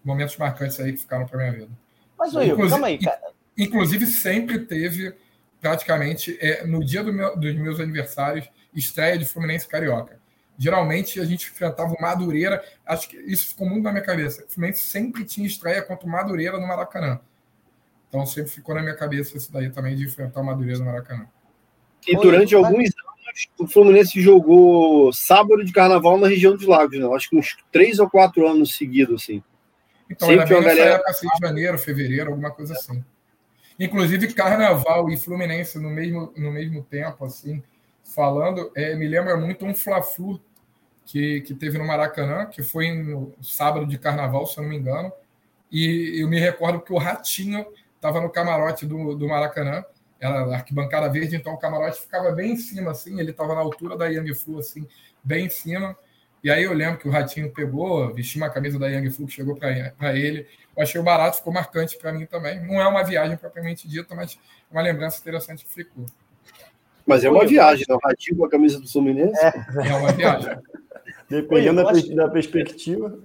momentos marcantes aí que ficaram para minha vida. Mas, Will, calma aí, cara. Inclusive, sempre teve, praticamente, é, no dia do meu, dos meus aniversários, estreia de Fluminense Carioca. Geralmente a gente enfrentava o Madureira, acho que isso ficou muito na minha cabeça. O Fluminense sempre tinha estreia contra o Madureira no Maracanã. Então sempre ficou na minha cabeça isso daí também de enfrentar o Madureira no Maracanã. E durante alguns anos o Fluminense jogou sábado de carnaval na região dos Lagos, né? acho que uns três ou quatro anos seguidos, assim. Então, sempre era bem nessa galera... época, assim, de janeiro, fevereiro, alguma coisa assim. Inclusive, carnaval e Fluminense no mesmo, no mesmo tempo, assim, falando, é, me lembra muito um Fla-Flu que, que teve no Maracanã, que foi no sábado de carnaval, se eu não me engano. E eu me recordo que o Ratinho estava no camarote do, do Maracanã, era arquibancada verde, então o camarote ficava bem em cima, assim, ele estava na altura da Yang Flu, assim, bem em cima. E aí eu lembro que o Ratinho pegou, vestiu uma camisa da Yang Flu que chegou para ele. Eu achei barato, ficou marcante para mim também. Não é uma viagem propriamente dita, mas uma lembrança interessante que ficou. Mas é uma viagem, né? O Ratinho com a camisa do Fluminense. É, é uma viagem. Dependendo da, da, perspectiva.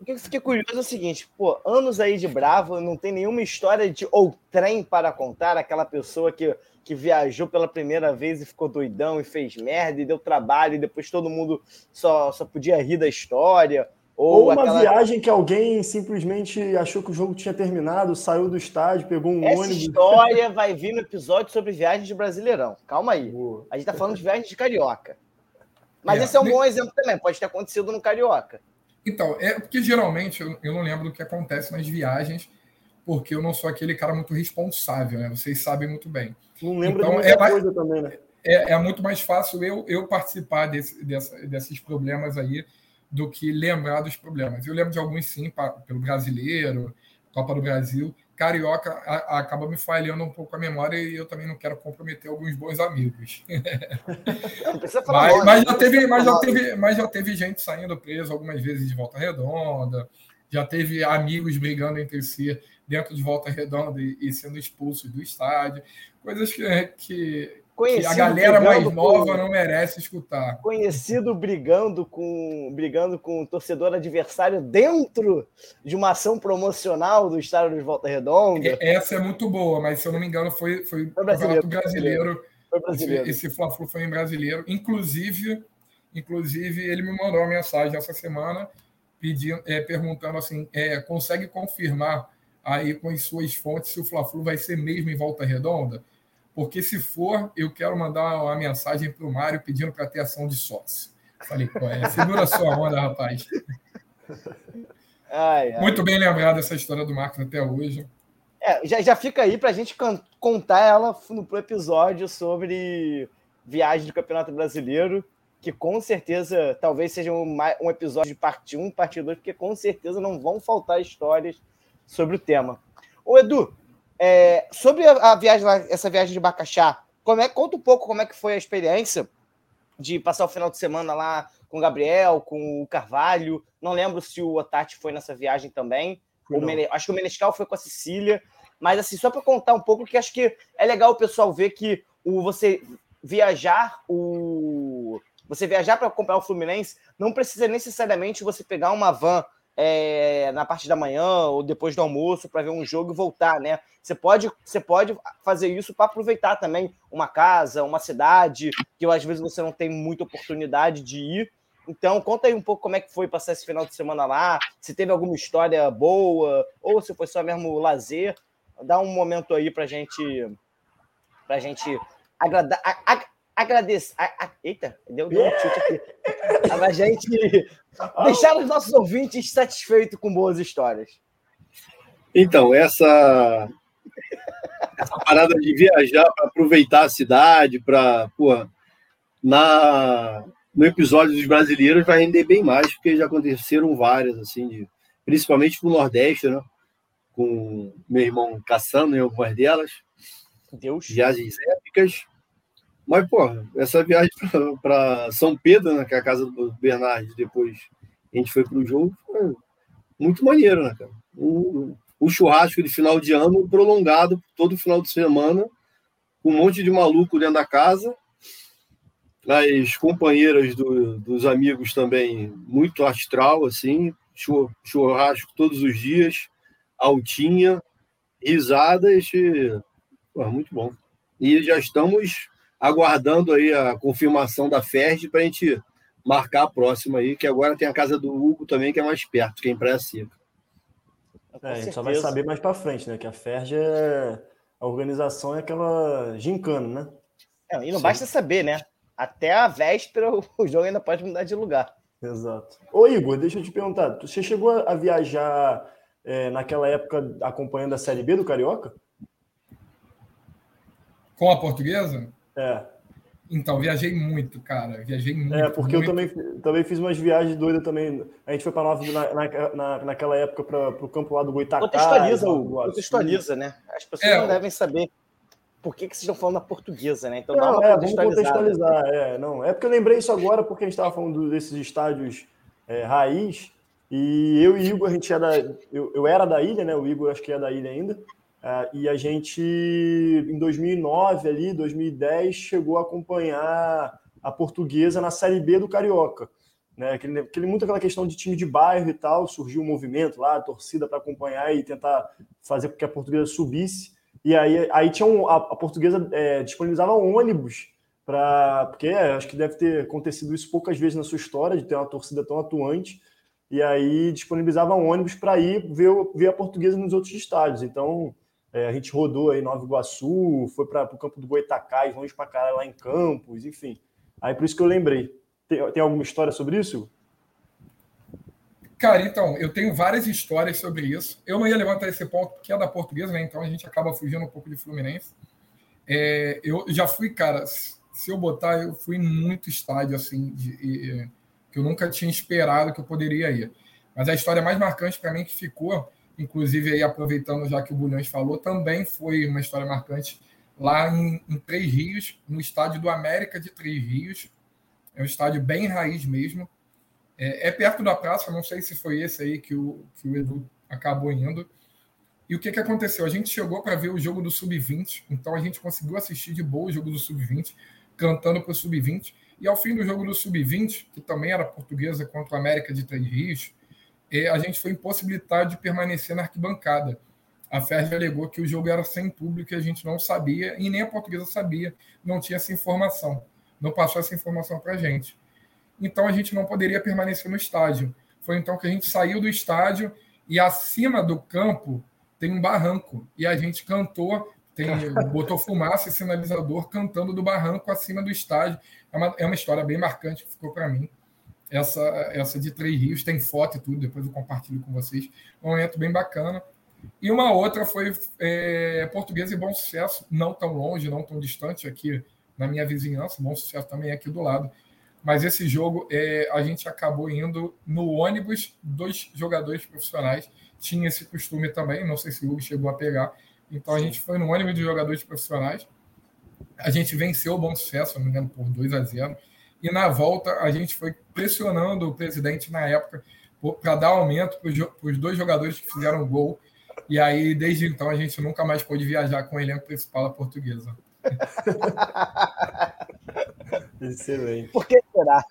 O que eu fiquei curioso é o seguinte, pô, anos aí de Bravo, não tem nenhuma história de ou trem para contar, aquela pessoa que, que viajou pela primeira vez e ficou doidão e fez merda e deu trabalho e depois todo mundo só, só podia rir da história. Ou, ou uma aquela... viagem que alguém simplesmente achou que o jogo tinha terminado, saiu do estádio, pegou um Essa ônibus. Essa história vai vir no episódio sobre viagens de Brasileirão. Calma aí. Boa. A gente tá falando de viagens de carioca. Mas é, esse é um bom exemplo também, pode ter acontecido no carioca. Então, é porque geralmente eu, eu não lembro do que acontece nas viagens, porque eu não sou aquele cara muito responsável, né? Vocês sabem muito bem. Não lembro então, de muita é coisa também, né? é, é, muito mais fácil eu, eu participar desse, dessa, desses problemas aí do que lembrar dos problemas. Eu lembro de alguns, sim, pra, pelo brasileiro, Copa do Brasil. Carioca a, a, acaba me falhando um pouco a memória e eu também não quero comprometer alguns bons amigos. Não, precisa falar mas, mas, já teve, mas, já teve, mas já teve gente saindo preso algumas vezes de volta redonda, já teve amigos brigando entre si dentro de volta redonda e, e sendo expulsos do estádio. Coisas que, que, Conhecido que a galera mais nova com, não merece escutar. Conhecido brigando com brigando com o torcedor adversário dentro de uma ação promocional do Estádio de Volta Redonda. Essa é muito boa, mas se eu não me engano foi foi, foi brasileiro. brasileiro. Foi brasileiro. Esse, esse Fla-Flu foi em brasileiro. Inclusive, inclusive ele me mandou uma mensagem essa semana pedindo, é, perguntando assim, é, consegue confirmar aí com as suas fontes se o Fla-Flu vai ser mesmo em Volta Redonda? Porque se for, eu quero mandar uma mensagem para o Mário pedindo para ter ação de sócio. Falei, pô, é, segura a sua onda, rapaz. Ai, ai. Muito bem lembrado essa história do Marcos até hoje. É, já, já fica aí para a gente contar ela no episódio sobre viagem do Campeonato Brasileiro, que com certeza talvez seja um, um episódio de parte 1, parte 2, porque com certeza não vão faltar histórias sobre o tema. Ô, Edu, é, sobre a, a, viagem lá, essa viagem de Bacaxá, como é, conta um pouco como é que foi a experiência de passar o final de semana lá com o Gabriel, com o Carvalho. Não lembro se o Otati foi nessa viagem também. Mene, acho que o Menescal foi com a Cecília. Mas assim, só para contar um pouco, que acho que é legal o pessoal ver que o você viajar o você viajar para comprar o Fluminense não precisa necessariamente você pegar uma van é, na parte da manhã ou depois do almoço para ver um jogo e voltar, né? Você pode, você pode fazer isso para aproveitar também uma casa, uma cidade, que às vezes você não tem muita oportunidade de ir. Então, conta aí um pouco como é que foi passar esse final de semana lá, se teve alguma história boa, ou se foi só mesmo lazer. Dá um momento aí para gente, pra gente agradar, agradecer. A, a, eita, deu, deu um chute aqui. A gente deixar os nossos ouvintes satisfeitos com boas histórias. Então, essa, essa parada de viajar para aproveitar a cidade, para. Na, no episódio dos brasileiros vai render bem mais, porque já aconteceram várias, assim, de, principalmente no Nordeste, né? Com meu irmão caçando em algumas delas. Deus. Viagens épicas. Mas, pô, essa viagem para São Pedro, né, que é a casa do Bernardo, depois a gente foi para o jogo, foi muito maneiro, né, cara? Um, um, churrasco de final de ano prolongado todo final de semana, um monte de maluco dentro da casa. As companheiras do, dos amigos também, muito astral, assim, churrasco todos os dias, altinha, risadas, e, pô, muito bom. E já estamos aguardando aí a confirmação da FERJ para a gente marcar a próxima aí, que agora tem a casa do Hugo também, que é mais perto, que é em Praia Seca. É, a gente só vai saber mais para frente, né? Que a FERJ é. A organização é aquela gincana, né? É, e não Sim. basta saber, né? Até a véspera o jogo ainda pode mudar de lugar. Exato. Ô, Igor, deixa eu te perguntar. Você chegou a viajar é, naquela época acompanhando a Série B do Carioca? Com a portuguesa? É. Então, viajei muito, cara. Viajei muito. É, porque muito. eu também, também fiz umas viagens doidas também. A gente foi para Nova na, na, naquela época para o campo lá do Goitacá. Contextualiza, Hugo. Contextualiza, né? As pessoas é, não devem saber por que, que vocês estão falando na portuguesa, né? Então, não, é, vamos contextualizar. É, não, é porque eu lembrei isso agora porque a gente estava falando desses estádios é, raiz. E eu e Igor, a gente era. Eu, eu era da ilha, né? O Igor acho que é da ilha ainda. Uh, e a gente, em 2009, ali, 2010, chegou a acompanhar a portuguesa na Série B do Carioca. Né? Aquele, aquele, muito aquela questão de time de bairro e tal, surgiu um movimento lá, a torcida para acompanhar e tentar fazer com que a portuguesa subisse. E aí, aí tinha um, a, a portuguesa é, disponibilizava ônibus para. Porque é, acho que deve ter acontecido isso poucas vezes na sua história, de ter uma torcida tão atuante. E aí disponibilizava ônibus para ir ver, ver a portuguesa nos outros estádios. Então é, a gente rodou aí Nova Iguaçu, foi para o campo do Goitacás, longe para caralho lá em Campos, enfim. Aí por isso que eu lembrei. Tem, tem alguma história sobre isso? Cara, então, eu tenho várias histórias sobre isso. Eu não ia levantar esse ponto porque é da portuguesa, né? Então a gente acaba fugindo um pouco de Fluminense. É, eu já fui, cara, se eu botar, eu fui em muito estádio, assim, de, de, que eu nunca tinha esperado que eu poderia ir. Mas a história mais marcante para mim que ficou, inclusive aí aproveitando já que o Bulhões falou, também foi uma história marcante lá em, em Três Rios, no estádio do América de Três Rios. É um estádio bem raiz mesmo. É, é perto da praça, não sei se foi esse aí que o, que o Edu acabou indo. E o que, que aconteceu? A gente chegou para ver o jogo do Sub-20, então a gente conseguiu assistir de boa o jogo do Sub-20, cantando para o Sub-20. E ao fim do jogo do Sub-20, que também era portuguesa contra o América de Três Rios, a gente foi impossibilitado de permanecer na arquibancada. A FERJ alegou que o jogo era sem público e a gente não sabia, e nem a portuguesa sabia, não tinha essa informação, não passou essa informação para a gente. Então a gente não poderia permanecer no estádio. Foi então que a gente saiu do estádio e acima do campo tem um barranco. E a gente cantou, tem, botou fumaça e sinalizador cantando do barranco acima do estádio. É uma, é uma história bem marcante que ficou para mim essa, essa de Três Rios, tem foto e tudo, depois eu compartilho com vocês. Um momento bem bacana. E uma outra foi é, Português e Bom Sucesso, não tão longe, não tão distante, aqui na minha vizinhança, Bom Sucesso também é aqui do lado. Mas esse jogo, é, a gente acabou indo no ônibus dos jogadores profissionais. Tinha esse costume também, não sei se o Hugo chegou a pegar. Então a gente foi no ônibus dos jogadores profissionais. A gente venceu o Bom Sucesso, não me engano, por 2 a 0 e na volta a gente foi pressionando o presidente na época para dar aumento para os dois jogadores que fizeram gol. E aí, desde então, a gente nunca mais pôde viajar com o elenco principal da portuguesa. Excelente. Por que será?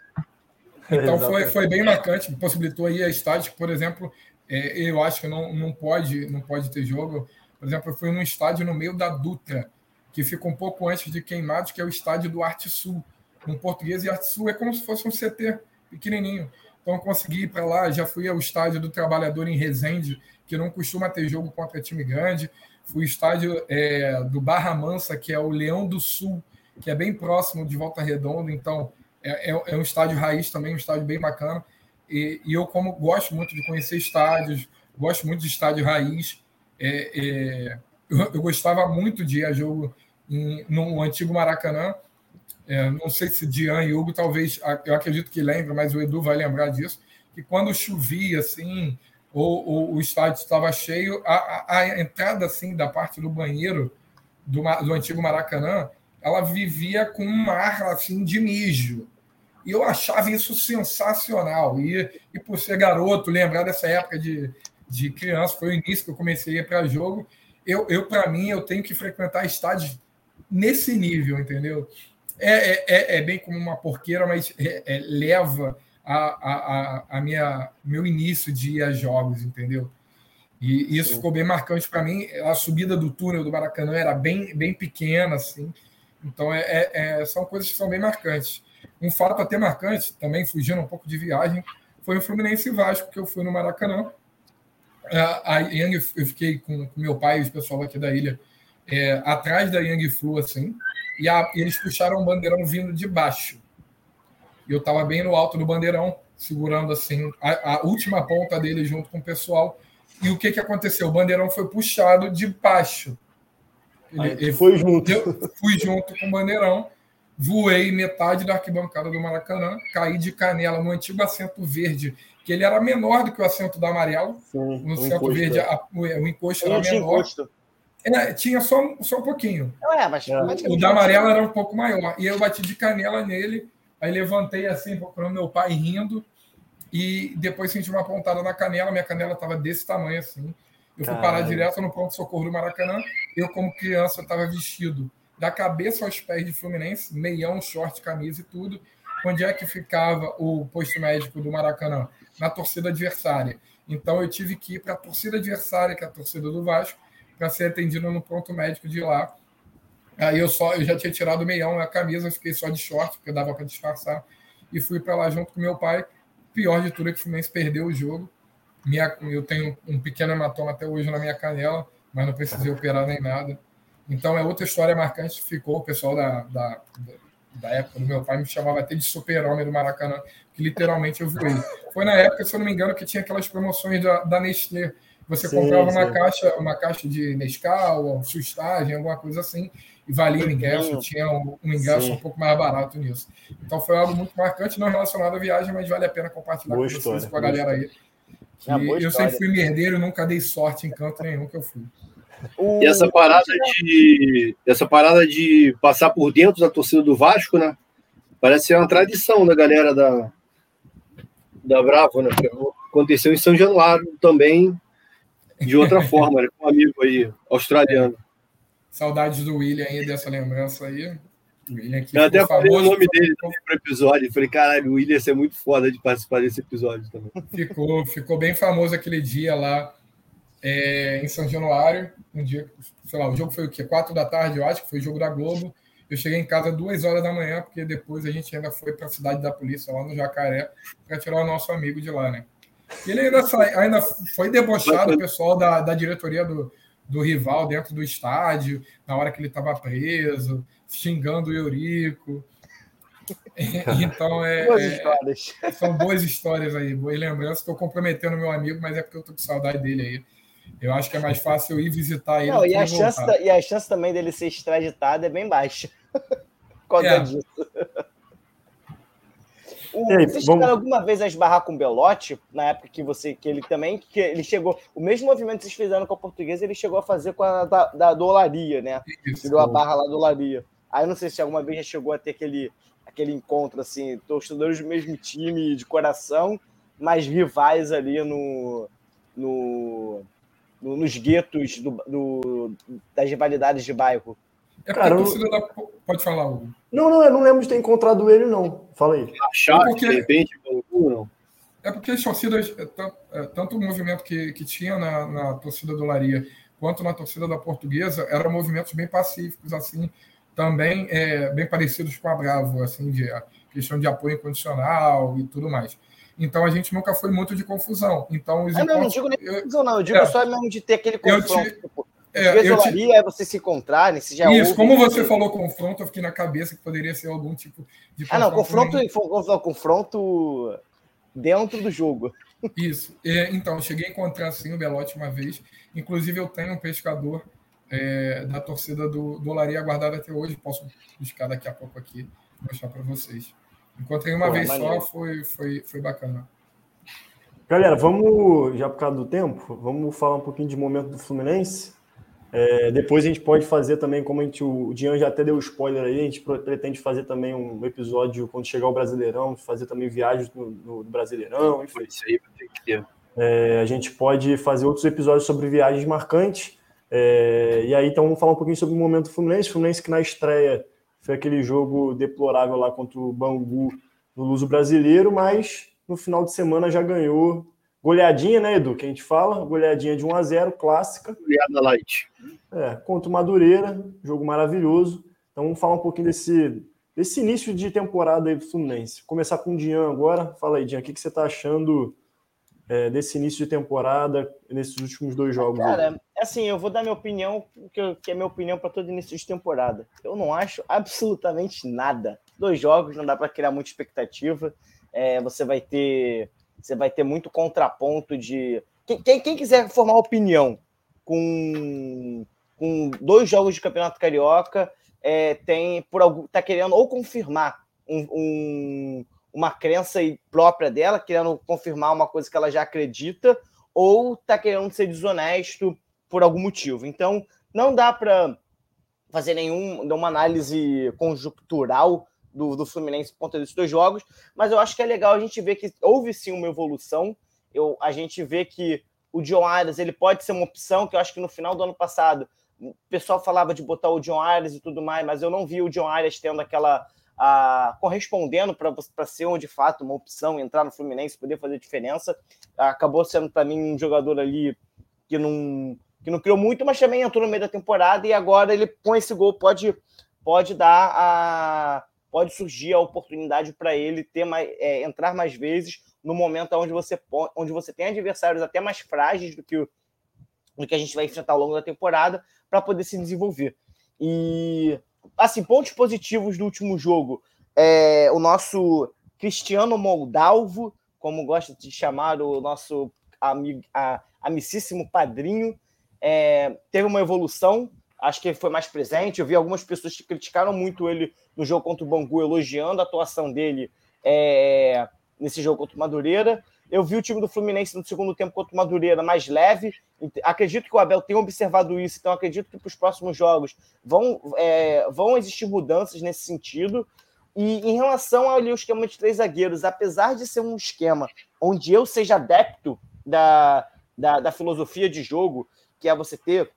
Então foi, foi bem marcante, possibilitou aí a estádio, por exemplo, é, eu acho que não, não, pode, não pode ter jogo. Por exemplo, eu fui num estádio no meio da Dutra, que fica um pouco antes de Queimados, que é o estádio do Arte Sul em português, e Arte Sul é como se fosse um CT pequenininho. Então, eu consegui ir para lá, já fui ao estádio do Trabalhador em Resende, que não costuma ter jogo contra time grande. Fui ao estádio é, do Barra Mansa, que é o Leão do Sul, que é bem próximo de Volta Redonda. Então, é, é, é um estádio raiz também, um estádio bem bacana. E, e, eu, como gosto muito de conhecer estádios, gosto muito de estádio raiz, é, é eu, eu, gostava muito de ir a jogo em, no antigo Maracanã, é, não sei se Dian e Hugo talvez, eu acredito que lembra, mas o Edu vai lembrar disso, que quando chovia, assim, ou, ou o estádio estava cheio, a, a, a, entrada, assim, da parte do banheiro do, do antigo Maracanã, ela vivia com um ar, assim, de mijo. E eu achava isso sensacional. E, e por ser garoto, lembrar dessa época de, de criança, foi o início que eu comecei a ir para jogo. Eu, eu para mim, eu tenho que frequentar estádios nesse nível, entendeu? É, é, é, é bem como uma porqueira, mas é, é, leva a, a, a, minha meu início de ir a jogos, entendeu? E isso Sim. ficou bem marcante para mim. A subida do túnel do Maracanã era bem, bem pequena, assim. Então, é, é, são coisas que são bem marcantes. Um fato até marcante, também fugindo um pouco de viagem, foi o Fluminense Vasco, que eu fui no Maracanã. A, Yang, eu fiquei com, com meu pai e o pessoal aqui da ilha é, atrás da Yang Flu, assim e, a, e eles puxaram o bandeirão vindo de baixo. E eu estava bem no alto do bandeirão, segurando assim a, a, última ponta dele junto com o pessoal. E o que, que aconteceu? O bandeirão foi puxado de baixo. Ele, ele foi junto. Eu fui junto com o bandeirão, voei metade da arquibancada do Maracanã, caí de canela no antigo assento verde, que ele era menor do que o assento do amarelo. Sim, no assento encosto, verde, é. a, o, o encosto era menor. Encosto. É, tinha só, só um pouquinho. É, mas, é. O da amarelo era um pouco maior. E eu bati de canela nele, aí levantei assim, procurando meu pai rindo, e depois senti uma pontada na canela, minha canela estava desse tamanho assim. Eu fui parar direto no pronto-socorro do Maracanã. Eu, como criança, estava vestido da cabeça aos pés de Fluminense, meião, short, camisa e tudo. Onde é que ficava o posto médico do Maracanã? Na torcida adversária. Então eu tive que ir para a torcida adversária, que é a torcida do Vasco, para ser atendido no ponto médico de lá. Aí eu só eu já tinha tirado o meião a camisa, fiquei só de short, porque dava para disfarçar, e fui para lá junto com meu pai. Pior de tudo é que o Fluminense perdeu o jogo. Minha, eu tenho um pequeno hematoma até hoje na minha canela, mas não precisei operar nem nada. Então é outra história marcante ficou. O pessoal da, da, da época do meu pai me chamava até de super-homem do Maracanã, que literalmente eu voei. Foi na época, se eu não me engano, que tinha aquelas promoções da, da Nestlé você sim, comprava sim. uma caixa, uma caixa de Nescau, sustagem, alguma coisa assim, e valia o ingresso, tinha um, um ingresso sim. um pouco mais barato nisso. Então foi algo muito marcante, não relacionado à viagem, mas vale a pena compartilhar boa com história, vocês, com a galera aí. É eu história. sempre fui merdeiro, nunca dei sorte em canto nenhum que eu fui. E essa parada de essa parada de passar por dentro da torcida do Vasco, né? Parece ser uma tradição da galera da da Bravo, né? Aconteceu em São Januário também de outra forma, né? com um amigo aí, australiano. Saudades do William aí, dessa lembrança aí. O William aqui Eu até falei o nome dele para o episódio. Falei, caralho, o William ia ser muito foda de participar desse episódio também. Ficou, ficou bem famoso aquele dia lá é, em São Januário. Um dia, sei lá, o jogo foi o quê? Quatro da tarde, eu acho que foi o jogo da Globo. Eu cheguei em casa duas horas da manhã, porque depois a gente ainda foi para a cidade da polícia, lá no Jacaré, para tirar o nosso amigo de lá, né? Ele ainda, ainda foi debochado, o pessoal da, da diretoria do, do rival dentro do estádio, na hora que ele estava preso, xingando o Eurico. Então, é, boas é, são boas histórias aí, boas lembranças. Estou comprometendo meu amigo, mas é porque eu estou com saudade dele aí. Eu acho que é mais fácil eu ir visitar ele. Não, e, a chance e a chance também dele ser extraditado é bem baixa. Por causa é. disso. O, aí, vocês vamos... chegaram alguma vez a esbarrar com o Belotti, na época que você, que ele também, que ele chegou, o mesmo movimento que vocês fizeram com a portuguesa, ele chegou a fazer com a da, da dolaria, né? Isso. Tirou a barra lá do Olaria. Aí não sei se alguma vez já chegou a ter aquele, aquele encontro, assim, torcedores do mesmo time de coração, mas rivais ali no, no, no nos guetos do, do, das rivalidades de bairro. É Cara, a torcida da... Pode falar, Hugo. Não, não, eu não lembro de ter encontrado ele, não. Fala aí. Achar, é porque... de repente, não. É porque as torcidas, é, é, tanto o movimento que, que tinha na, na torcida do Laria quanto na torcida da Portuguesa, eram movimentos bem pacíficos, assim, também é, bem parecidos com a Bravo, assim, de a questão de apoio incondicional e tudo mais. Então a gente nunca foi muito de confusão. Então os ah, não, não digo nem confusão, não. Eu digo é, só mesmo de ter aquele confronto. Te, tipo, é, eu te... é você se encontrarem, se já Isso, como você falou confronto, eu fiquei na cabeça que poderia ser algum tipo de Ah, não, confronto, confronto, confronto dentro do jogo. Isso. É, então, eu cheguei a encontrar assim o Belote uma vez. Inclusive, eu tenho um pescador é, da torcida do, do Olaria guardado até hoje. Posso buscar daqui a pouco aqui mostrar para vocês. Encontrei uma Pô, vez maneiro. só, foi, foi, foi bacana. Galera, vamos, já por causa do tempo, vamos falar um pouquinho de momento do Fluminense. É, depois a gente pode fazer também, como a gente, o Dian já até deu spoiler aí, a gente pretende fazer também um episódio quando chegar o Brasileirão, fazer também viagens no, no Brasileirão. Enfim. Isso aí vai ter que ter. É, a gente pode fazer outros episódios sobre viagens marcantes. É, e aí, então, vamos falar um pouquinho sobre o momento do Fluminense. Fluminense que na estreia foi aquele jogo deplorável lá contra o Bangu no Luso Brasileiro, mas no final de semana já ganhou Goleadinha, né, Edu? Que a gente fala, goleadinha de 1 a 0 clássica. Goleada light. É, contra o Madureira, jogo maravilhoso. Então vamos falar um pouquinho desse, desse início de temporada aí do Fluminense. Começar com o Dian agora. Fala aí, Dian, o que, que você está achando é, desse início de temporada, nesses últimos dois jogos? Cara, aí? assim, eu vou dar minha opinião, que, que é minha opinião para todo início de temporada. Eu não acho absolutamente nada. Dois jogos, não dá para criar muita expectativa. É, você vai ter você vai ter muito contraponto de. Quem, quem, quem quiser formar opinião com, com dois jogos de Campeonato Carioca, é, tem por algum. tá querendo ou confirmar um, um, uma crença própria dela, querendo confirmar uma coisa que ela já acredita, ou tá querendo ser desonesto por algum motivo. Então, não dá para fazer nenhuma análise conjuntural do, do Fluminense por conta desses dois jogos, mas eu acho que é legal a gente ver que houve sim uma evolução. Eu, a gente vê que o John Arias ele pode ser uma opção, que eu acho que no final do ano passado o pessoal falava de botar o John Arias e tudo mais, mas eu não vi o John Arias tendo aquela. A, correspondendo para ser de fato uma opção, entrar no Fluminense, poder fazer diferença. Acabou sendo para mim um jogador ali que não, que não criou muito, mas também entrou no meio da temporada e agora ele com esse gol pode, pode dar a, pode surgir a oportunidade para ele ter mais, é, entrar mais vezes no momento onde você, onde você tem adversários até mais frágeis do que, o, do que a gente vai enfrentar ao longo da temporada para poder se desenvolver. E, assim, pontos positivos do último jogo. É, o nosso Cristiano Moldalvo, como gosta de chamar o nosso a, amicíssimo padrinho, é, teve uma evolução, acho que foi mais presente. Eu vi algumas pessoas que criticaram muito ele no jogo contra o Bangu, elogiando a atuação dele é, nesse jogo contra o Madureira. Eu vi o time do Fluminense no segundo tempo contra o Madureira mais leve. Acredito que o Abel tenha observado isso, então acredito que para os próximos jogos vão, é, vão existir mudanças nesse sentido. E em relação ao esquema de três zagueiros, apesar de ser um esquema onde eu seja adepto da, da, da filosofia de jogo, que é você ter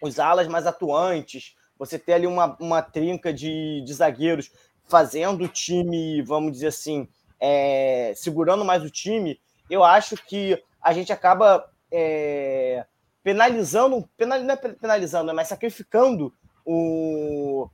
os alas mais atuantes, você ter ali uma, uma trinca de, de zagueiros fazendo o time, vamos dizer assim, é, segurando mais o time, eu acho que a gente acaba é, penalizando, penal, não é penalizando, mas sacrificando o,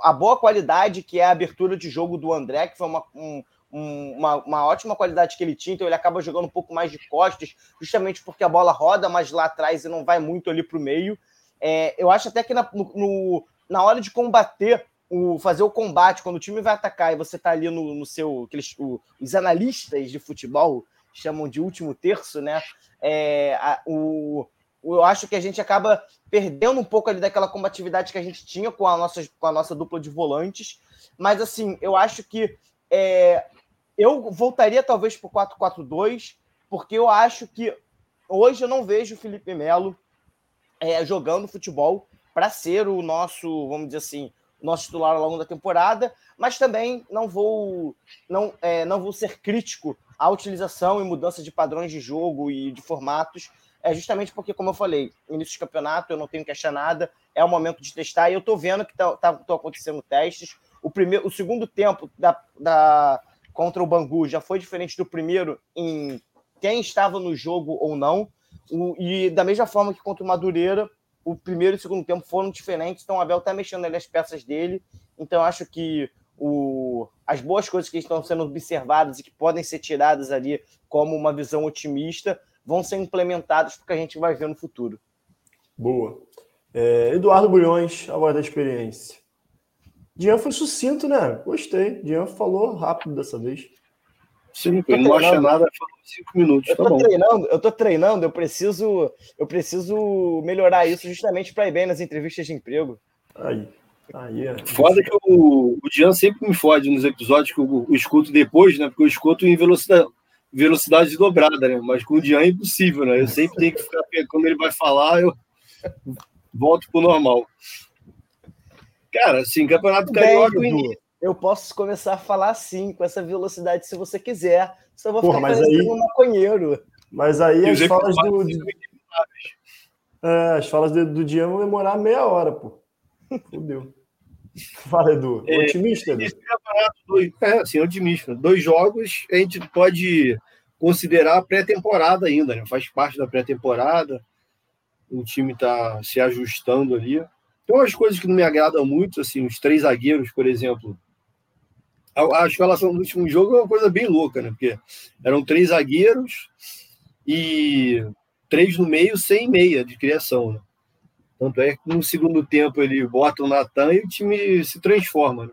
a boa qualidade que é a abertura de jogo do André, que foi uma, um, uma, uma, ótima qualidade que ele tinha, então ele acaba jogando um pouco mais de costas, justamente porque a bola roda mais lá atrás e não vai muito ali para o meio. É, eu acho até que na, no, na hora de combater o, fazer o combate, quando o time vai atacar e você está ali no, no seu. Aqueles, o, os analistas de futebol chamam de último terço, né? É, a, o, eu acho que a gente acaba perdendo um pouco ali daquela combatividade que a gente tinha com a nossa, com a nossa dupla de volantes. Mas, assim, eu acho que é, eu voltaria talvez para o 4-4-2, porque eu acho que hoje eu não vejo o Felipe Melo é, jogando futebol para ser o nosso, vamos dizer assim, nosso titular ao longo da temporada, mas também não vou não, é, não vou ser crítico à utilização e mudança de padrões de jogo e de formatos, é justamente porque, como eu falei, início de campeonato eu não tenho que achar nada, é o momento de testar e eu estou vendo que estão tá, tá, acontecendo testes. O, primeiro, o segundo tempo da, da, contra o Bangu já foi diferente do primeiro em quem estava no jogo ou não. O, e da mesma forma que contra o Madureira, o primeiro e o segundo tempo foram diferentes, então o Abel está mexendo ali as peças dele. Então acho que o, as boas coisas que estão sendo observadas e que podem ser tiradas ali como uma visão otimista vão ser implementadas porque a gente vai ver no futuro. Boa. É, Eduardo Bulhões, a voz da experiência. Dian foi sucinto, né? Gostei. Dian falou rápido dessa vez. Sim, ele não acha nada, falou cinco minutos. Eu tá tô bom. treinando, eu tô treinando, eu preciso, eu preciso melhorar isso justamente para ir bem nas entrevistas de emprego. Aí. Aí é. Foda que o, o Dian sempre me fode nos episódios que eu, eu, escuto depois, né? Porque eu escuto em velocidade, velocidade dobrada, né? Mas com o Dian é impossível, né? Eu sempre tenho que ficar. Quando ele vai falar, eu volto pro normal. Cara, assim, Campeonato Carioca. Bem, eu posso começar a falar assim, com essa velocidade, se você quiser. Só vou Porra, ficar mas parecendo aí- um maconheiro. Mas aí as falas do, intermináveis. é, as falas do, do Dian vão demorar meia hora, pô. Fudeu. Fala, Edu. É, Otimista, Edu? Esse campeonato, dois, é, assim, otimista. Dois jogos a gente pode considerar pré-temporada ainda, né? Faz parte da pré-temporada. O time está se ajustando ali. Tem umas coisas que não me agradam muito, assim, os três zagueiros, por exemplo. A, a escalação do último jogo é uma coisa bem louca, né? Porque eram três zagueiros e três no meio sem meia de criação, né? Tanto é que no segundo tempo ele bota o Natan e o time se transforma. Né?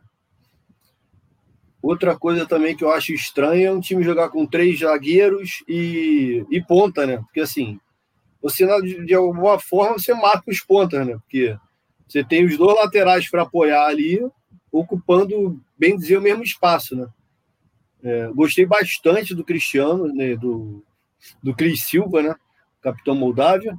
Outra coisa também que eu acho estranha é um time jogar com três zagueiros e, e ponta, né? Porque assim, você de, alguma forma você marca os pontas, né? Porque você tem os dois laterais para apoiar ali, ocupando, bem dizer, o mesmo espaço, né? É, gostei bastante do Cristiano, né? do, do Cris Silva, né? Capitão Moldávia.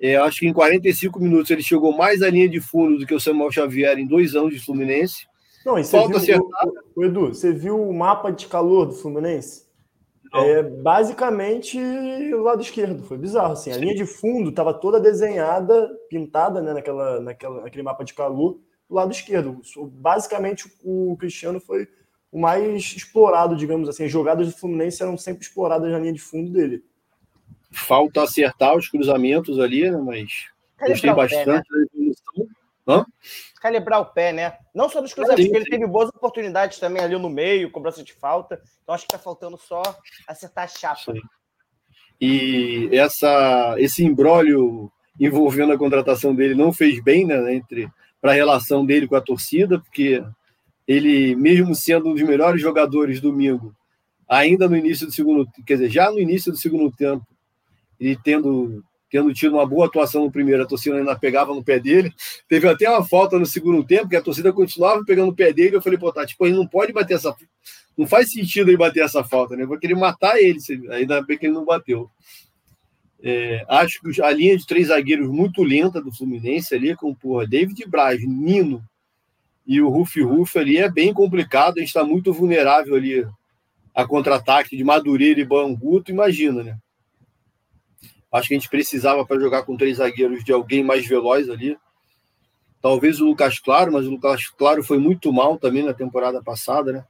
É, acho que em 45 minutos ele chegou mais à linha de fundo do que o Samuel Xavier em dois anos de Fluminense. Não, e você Falta viu, acertar. o, o Edu, você viu o mapa de calor do Fluminense? Não. É basicamente o lado esquerdo. Foi bizarro. Assim. A linha de fundo estava toda desenhada, pintada né, naquela, naquela, naquele mapa de calor do lado esquerdo. Basicamente, o Cristiano foi o mais explorado, digamos assim. As jogadas do Fluminense eram sempre exploradas na linha de fundo dele. Falta acertar os cruzamentos ali, né? Mas gostei Calibrar o pé, né? bastante da evolução. Calibrar o pé, né? Não só dos cruzamentos, Sim, porque ele teve boas oportunidades também ali no meio, cobrança de falta. Então acho que tá faltando só acertar a chapa. Sim. E essa, esse imbróglio envolvendo a contratação dele não fez bem né, entre para a relação dele com a torcida, porque ele, mesmo sendo um dos melhores jogadores domingo, ainda no início do segundo, quer dizer, já no início do segundo tempo, ele tendo tendo tido uma boa atuação no primeiro, a torcida ainda pegava no pé dele. Teve até uma falta no segundo tempo, que a torcida continuava pegando o pé dele. Eu falei, pô, tá, tipo, ele não pode bater essa. Não faz sentido ele bater essa falta, né? Eu vou querer matar ele, ainda bem que ele não bateu. É, acho que a linha de três zagueiros muito lenta do Fluminense ali, com porra, David Braz, Nino e o Rufi Rufi ali é bem complicado. A gente está muito vulnerável ali a contra-ataque de Madureira e Banguto, imagina, né? Acho que a gente precisava para jogar com três zagueiros de alguém mais veloz ali. Talvez o Lucas Claro, mas o Lucas Claro foi muito mal também na temporada passada, né?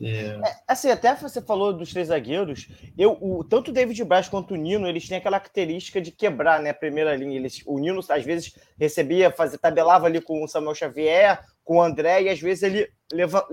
É... É, assim, até você falou dos três zagueiros, eu, o, tanto o David Braz quanto o Nino, eles têm aquela característica de quebrar né, a primeira linha. Eles, o Nino, às vezes, recebia, fazia, tabelava ali com o Samuel Xavier, com o André, e às vezes ele leva,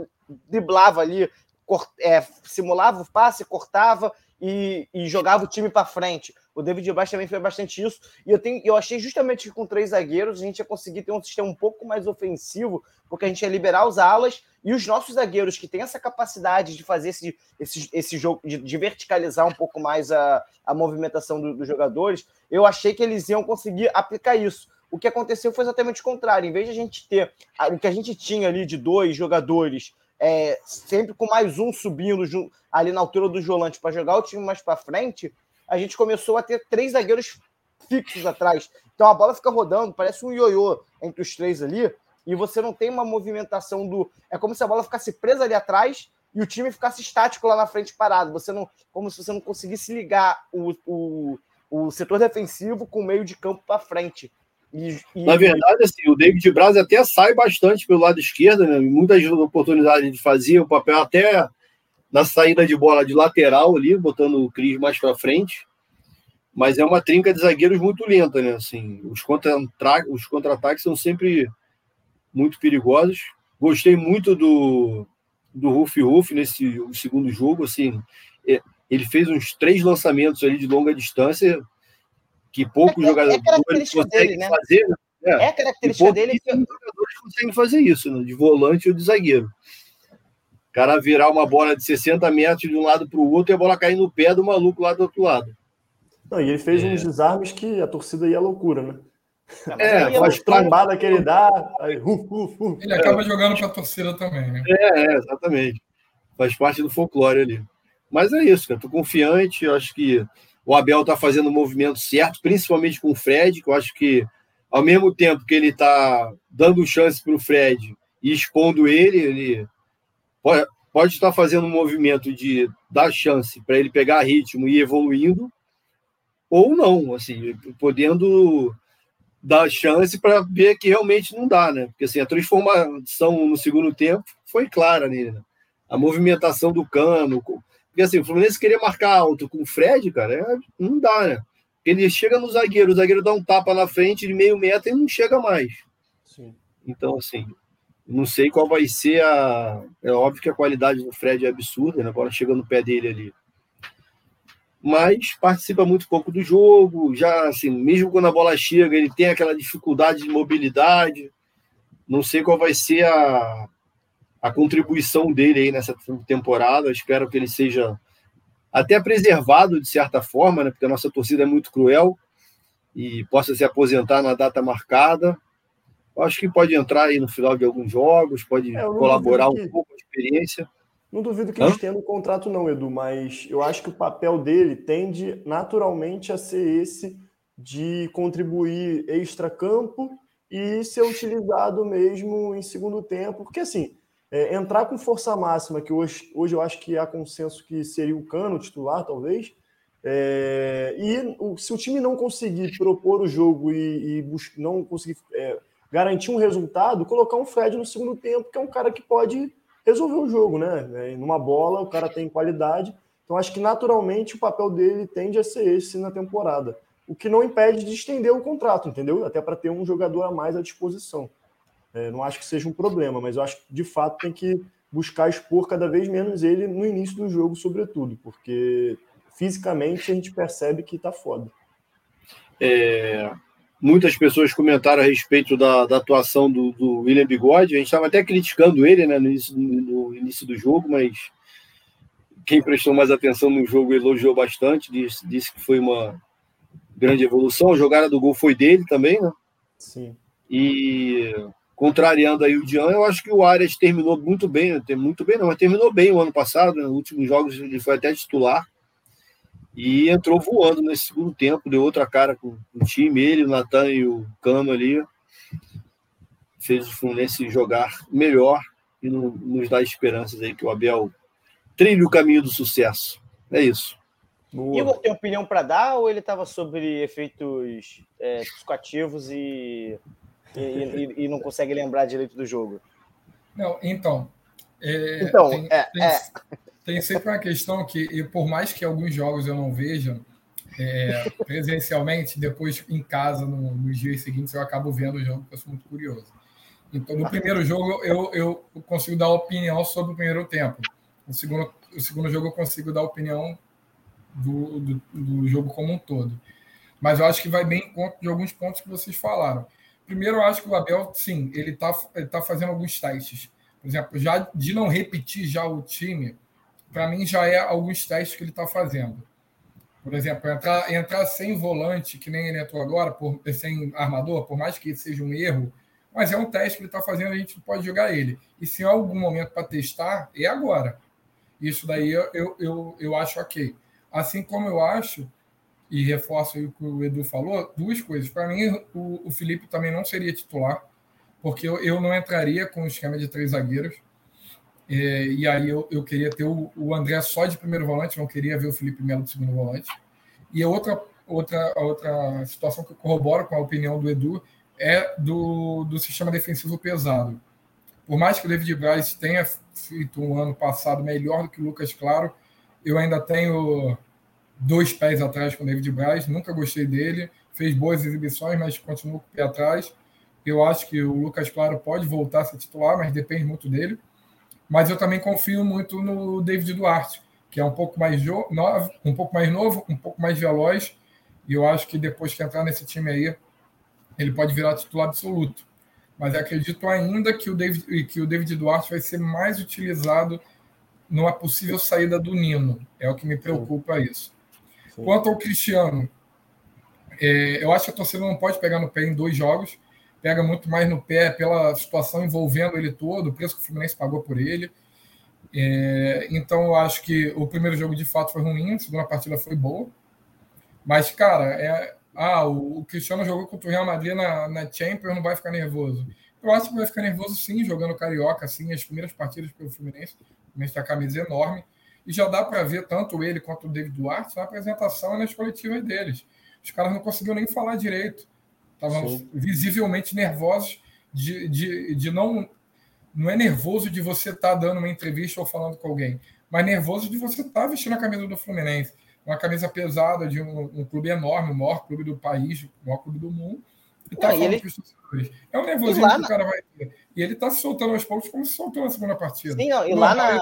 driblava ali, cort, é, simulava o passe, cortava e, e jogava o time para frente. O David Braz também fez bastante isso. E eu, tenho, eu achei justamente que com três zagueiros a gente ia conseguir ter um sistema um pouco mais ofensivo, porque a gente ia liberar os alas e os nossos zagueiros que têm essa capacidade de fazer esse, esse, esse jogo, de, de verticalizar um pouco mais a, a movimentação do, dos jogadores, eu achei que eles iam conseguir aplicar isso. O que aconteceu foi exatamente o contrário. Em vez de a gente ter o que a gente tinha ali de dois jogadores é, sempre com mais um subindo ali na altura do volante para jogar o time mais para frente, a gente começou a ter três zagueiros fixos atrás. Então a bola fica rodando, parece um ioiô entre os três ali, e você não tem uma movimentação do. É como se a bola ficasse presa ali atrás e o time ficasse estático lá na frente parado. Você não, como se você não conseguisse ligar o, o, o setor defensivo com o meio de campo para frente. E, e... Na verdade, assim, o David Braz até sai bastante pelo lado esquerdo, né? Muitas oportunidades ele fazia o papel até na saída de bola de lateral ali, botando o Cris mais para frente. Mas é uma trinca de zagueiros muito lenta, né? Assim, os contra-ataques contra são sempre muito perigosos. Gostei muito do, do Rufi Rufi nesse segundo jogo. Assim, é, ele fez uns três lançamentos ali de longa distância que poucos é, é jogadores é conseguem né? fazer. Né? É, é a característica dele. Que... jogadores conseguem fazer isso, né? de volante ou de zagueiro. O cara virar uma bola de 60 metros de um lado para o outro e a bola cair no pé do maluco lá do outro lado. Não, e ele fez é. uns desarmes que a torcida ia à loucura, né? É, é as trombadas que ele dá. Aí, uh, uh, uh. Ele acaba jogando para a torcida também, né? É, é, exatamente. Faz parte do folclore ali. Mas é isso, cara. Tô confiante. Eu acho que o Abel está fazendo o movimento certo, principalmente com o Fred, que eu acho que, ao mesmo tempo que ele está dando chance para o Fred e expondo ele, ele pode, pode estar fazendo um movimento de dar chance para ele pegar ritmo e ir evoluindo, ou não, assim, podendo dar chance para ver que realmente não dá, né? Porque assim, a transformação no segundo tempo foi clara nele, né? A movimentação do cano, porque assim, o Fluminense queria marcar alto com o Fred, cara, é, não dá, né? Ele chega no zagueiro, o zagueiro dá um tapa na frente de meio metro e não chega mais. Sim. Então, assim, não sei qual vai ser a. É óbvio que a qualidade do Fred é absurda, né? A bola chega no pé dele ali. Mas participa muito pouco do jogo, já assim, mesmo quando a bola chega, ele tem aquela dificuldade de mobilidade. Não sei qual vai ser a, a contribuição dele aí nessa temporada. espero que ele seja até preservado de certa forma, né? Porque a nossa torcida é muito cruel e possa se aposentar na data marcada. Eu acho que pode entrar aí no final de alguns jogos, pode é, colaborar um pouco com a experiência. Não duvido que Hã? ele tenha um contrato, não, Edu, mas eu acho que o papel dele tende naturalmente a ser esse de contribuir extra-campo e ser utilizado mesmo em segundo tempo. Porque, assim, é, entrar com força máxima, que hoje, hoje eu acho que há consenso que seria o Cano titular, talvez. É, e o, se o time não conseguir propor o jogo e, e não conseguir é, garantir um resultado, colocar um Fred no segundo tempo, que é um cara que pode resolver o jogo, né? É, numa bola, o cara tem qualidade. Então acho que naturalmente o papel dele tende a ser esse na temporada. O que não impede de estender o contrato, entendeu? Até para ter um jogador a mais à disposição. É, não acho que seja um problema, mas eu acho que de fato tem que buscar expor cada vez menos ele no início do jogo, sobretudo, porque fisicamente a gente percebe que está foda. É, muitas pessoas comentaram a respeito da, da atuação do, do, William Bigode. A gente estava até criticando ele né, no, início, no, início, do jogo, mas quem prestou mais atenção no jogo elogiou bastante, disse, disse que foi uma grande evolução. A jogada do gol foi dele também, né? Sim. E contrariando aí o Dian, eu acho que o Arias terminou muito bem, né? muito bem não, mas terminou bem o ano passado, né? nos últimos jogos ele foi até titular e entrou voando nesse segundo tempo, deu outra cara com o time, ele, o Natan e o Cano ali, fez o Fluminense jogar melhor e nos dá esperanças aí que o Abel trilhe o caminho do sucesso. É isso. Boa. Igor tem opinião para dar ou ele estava sobre efeitos é, psicoativos e, e, e, e, não consegue lembrar direito do jogo? Não, então. É, então, tem, é, tem, é. Tem, sempre uma questão que, por mais que alguns jogos eu não veja é, presencialmente, depois em casa, no, nos dias seguintes, eu acabo vendo o jogo, porque eu sou muito curioso. Então, no primeiro jogo, eu, eu consigo dar opinião sobre o primeiro tempo. No segundo, no segundo jogo, eu consigo dar opinião do, do, do, jogo como um todo. Mas eu acho que vai bem em conta de alguns pontos que vocês falaram. Primeiro, eu acho que o Abel, sim, ele está ele tá fazendo alguns testes. Por exemplo, já de não repetir já o time, para mim já é alguns testes que ele está fazendo. Por exemplo, entrar, entrar sem volante, que nem ele entrou agora, por, sem armador, por mais que seja um erro, mas é um teste que ele está fazendo, a gente não pode jogar ele. E se há algum momento para testar, é agora. Isso daí eu, eu, eu, eu acho ok. Assim como eu acho, e reforço o que o Edu falou, duas coisas. Para mim, o, o, Felipe também não seria titular, porque eu, eu não entraria com o esquema de três zagueiros. É, e aí eu, eu queria ter o, o, André só de primeiro volante, não queria ver o Felipe Melo de segundo volante. E outra, outra, outra situação que eu corroboro com a opinião do Edu é do, do sistema defensivo pesado. Por mais que o David Braz tenha feito um ano passado melhor do que o Lucas Claro, eu ainda tenho dois pés atrás com o David Braz, nunca gostei dele, fez boas exibições, mas continuo com o pé atrás. Eu acho que o Lucas Claro pode voltar a ser titular, mas depende muito dele. Mas eu também confio muito no David Duarte, que é um pouco mais novo, um pouco mais novo, um pouco mais veloz, e eu acho que depois que entrar nesse time aí, ele pode virar titular absoluto. Mas acredito ainda que o David, que o David Duarte vai ser mais utilizado numa possível saída do Nino. É o que me preocupa Sim. isso. Sim. Quanto ao Cristiano, é, eu acho que a torcida não pode pegar no pé em dois jogos. Pega muito mais no pé pela situação envolvendo ele todo, o preço que o Fluminense pagou por ele. É, então eu acho que o primeiro jogo de fato foi ruim, a segunda partida foi boa. Mas, cara, é, ah, o, o Cristiano jogou contra o Real Madrid na, na Champions, não vai ficar nervoso. Eu acho que vai ficar nervoso sim, jogando Carioca, assim, as primeiras partidas pelo Fluminense. Fluminense tem a camisa enorme. E já dá para ver tanto ele quanto o David Duarte na apresentação e nas coletivas deles. Os caras não conseguiam nem falar direito. Estavam visivelmente nervosos de, de, de não. Não é nervoso de você estar tá dando uma entrevista ou falando com alguém, mas nervoso de você estar tá vestindo a camisa do Fluminense. Uma camisa pesada de um, um clube enorme, o maior clube do país, o maior clube do mundo e tá falando ele... torcedores. É um nervosismo que o cara vai ter. E ele tá se soltando aos poucos como se soltou na segunda partida. Sim, e lá na,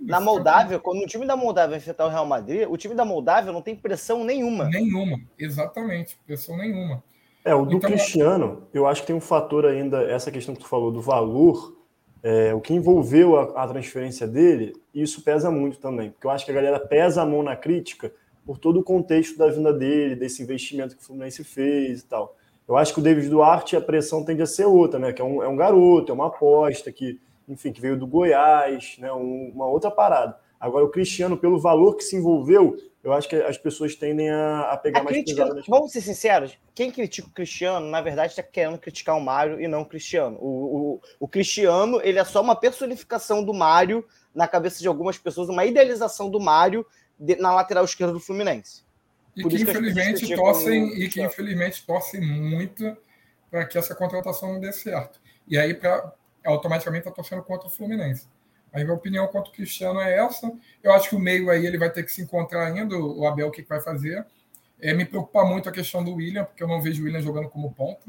na Moldávia, quando o time da Moldávia enfrentar o Real Madrid, o time da Moldávia não tem pressão nenhuma. Nenhuma, exatamente. Pressão nenhuma. É, o do então, Cristiano, eu acho que tem um fator ainda, essa questão que tu falou do valor, é, o que envolveu a, a, transferência dele, isso pesa muito também. Porque eu acho que a galera pesa a mão na crítica por todo o contexto da vinda dele, desse investimento que o Fluminense fez e tal. Eu acho que o David Duarte, a pressão tende a ser outra, né? Que é um, é um garoto, é uma aposta que, enfim, que veio do Goiás, né? Um, uma outra parada. Agora, o Cristiano, pelo valor que se envolveu, eu acho que as pessoas tendem a, a pegar a mais crítica, pesado. Vamos ser sinceros, quem critica o Cristiano, na verdade, está querendo criticar o Mário e não o Cristiano. O, o, o, Cristiano, ele é só uma personificação do Mário na cabeça de algumas pessoas, uma idealização do Mário de, na lateral esquerda do Fluminense. E que, infelizmente torcem e que infelizmente torcem muito para que essa contratação não dê certo. E aí para automaticamente está torcendo contra o Fluminense. A minha opinião quanto o Cristiano é essa. Eu acho que o meio aí ele vai ter que se encontrar ainda, o Abel o que, que vai fazer. É, me preocupa muito a questão do William, porque eu não vejo o William jogando como ponta.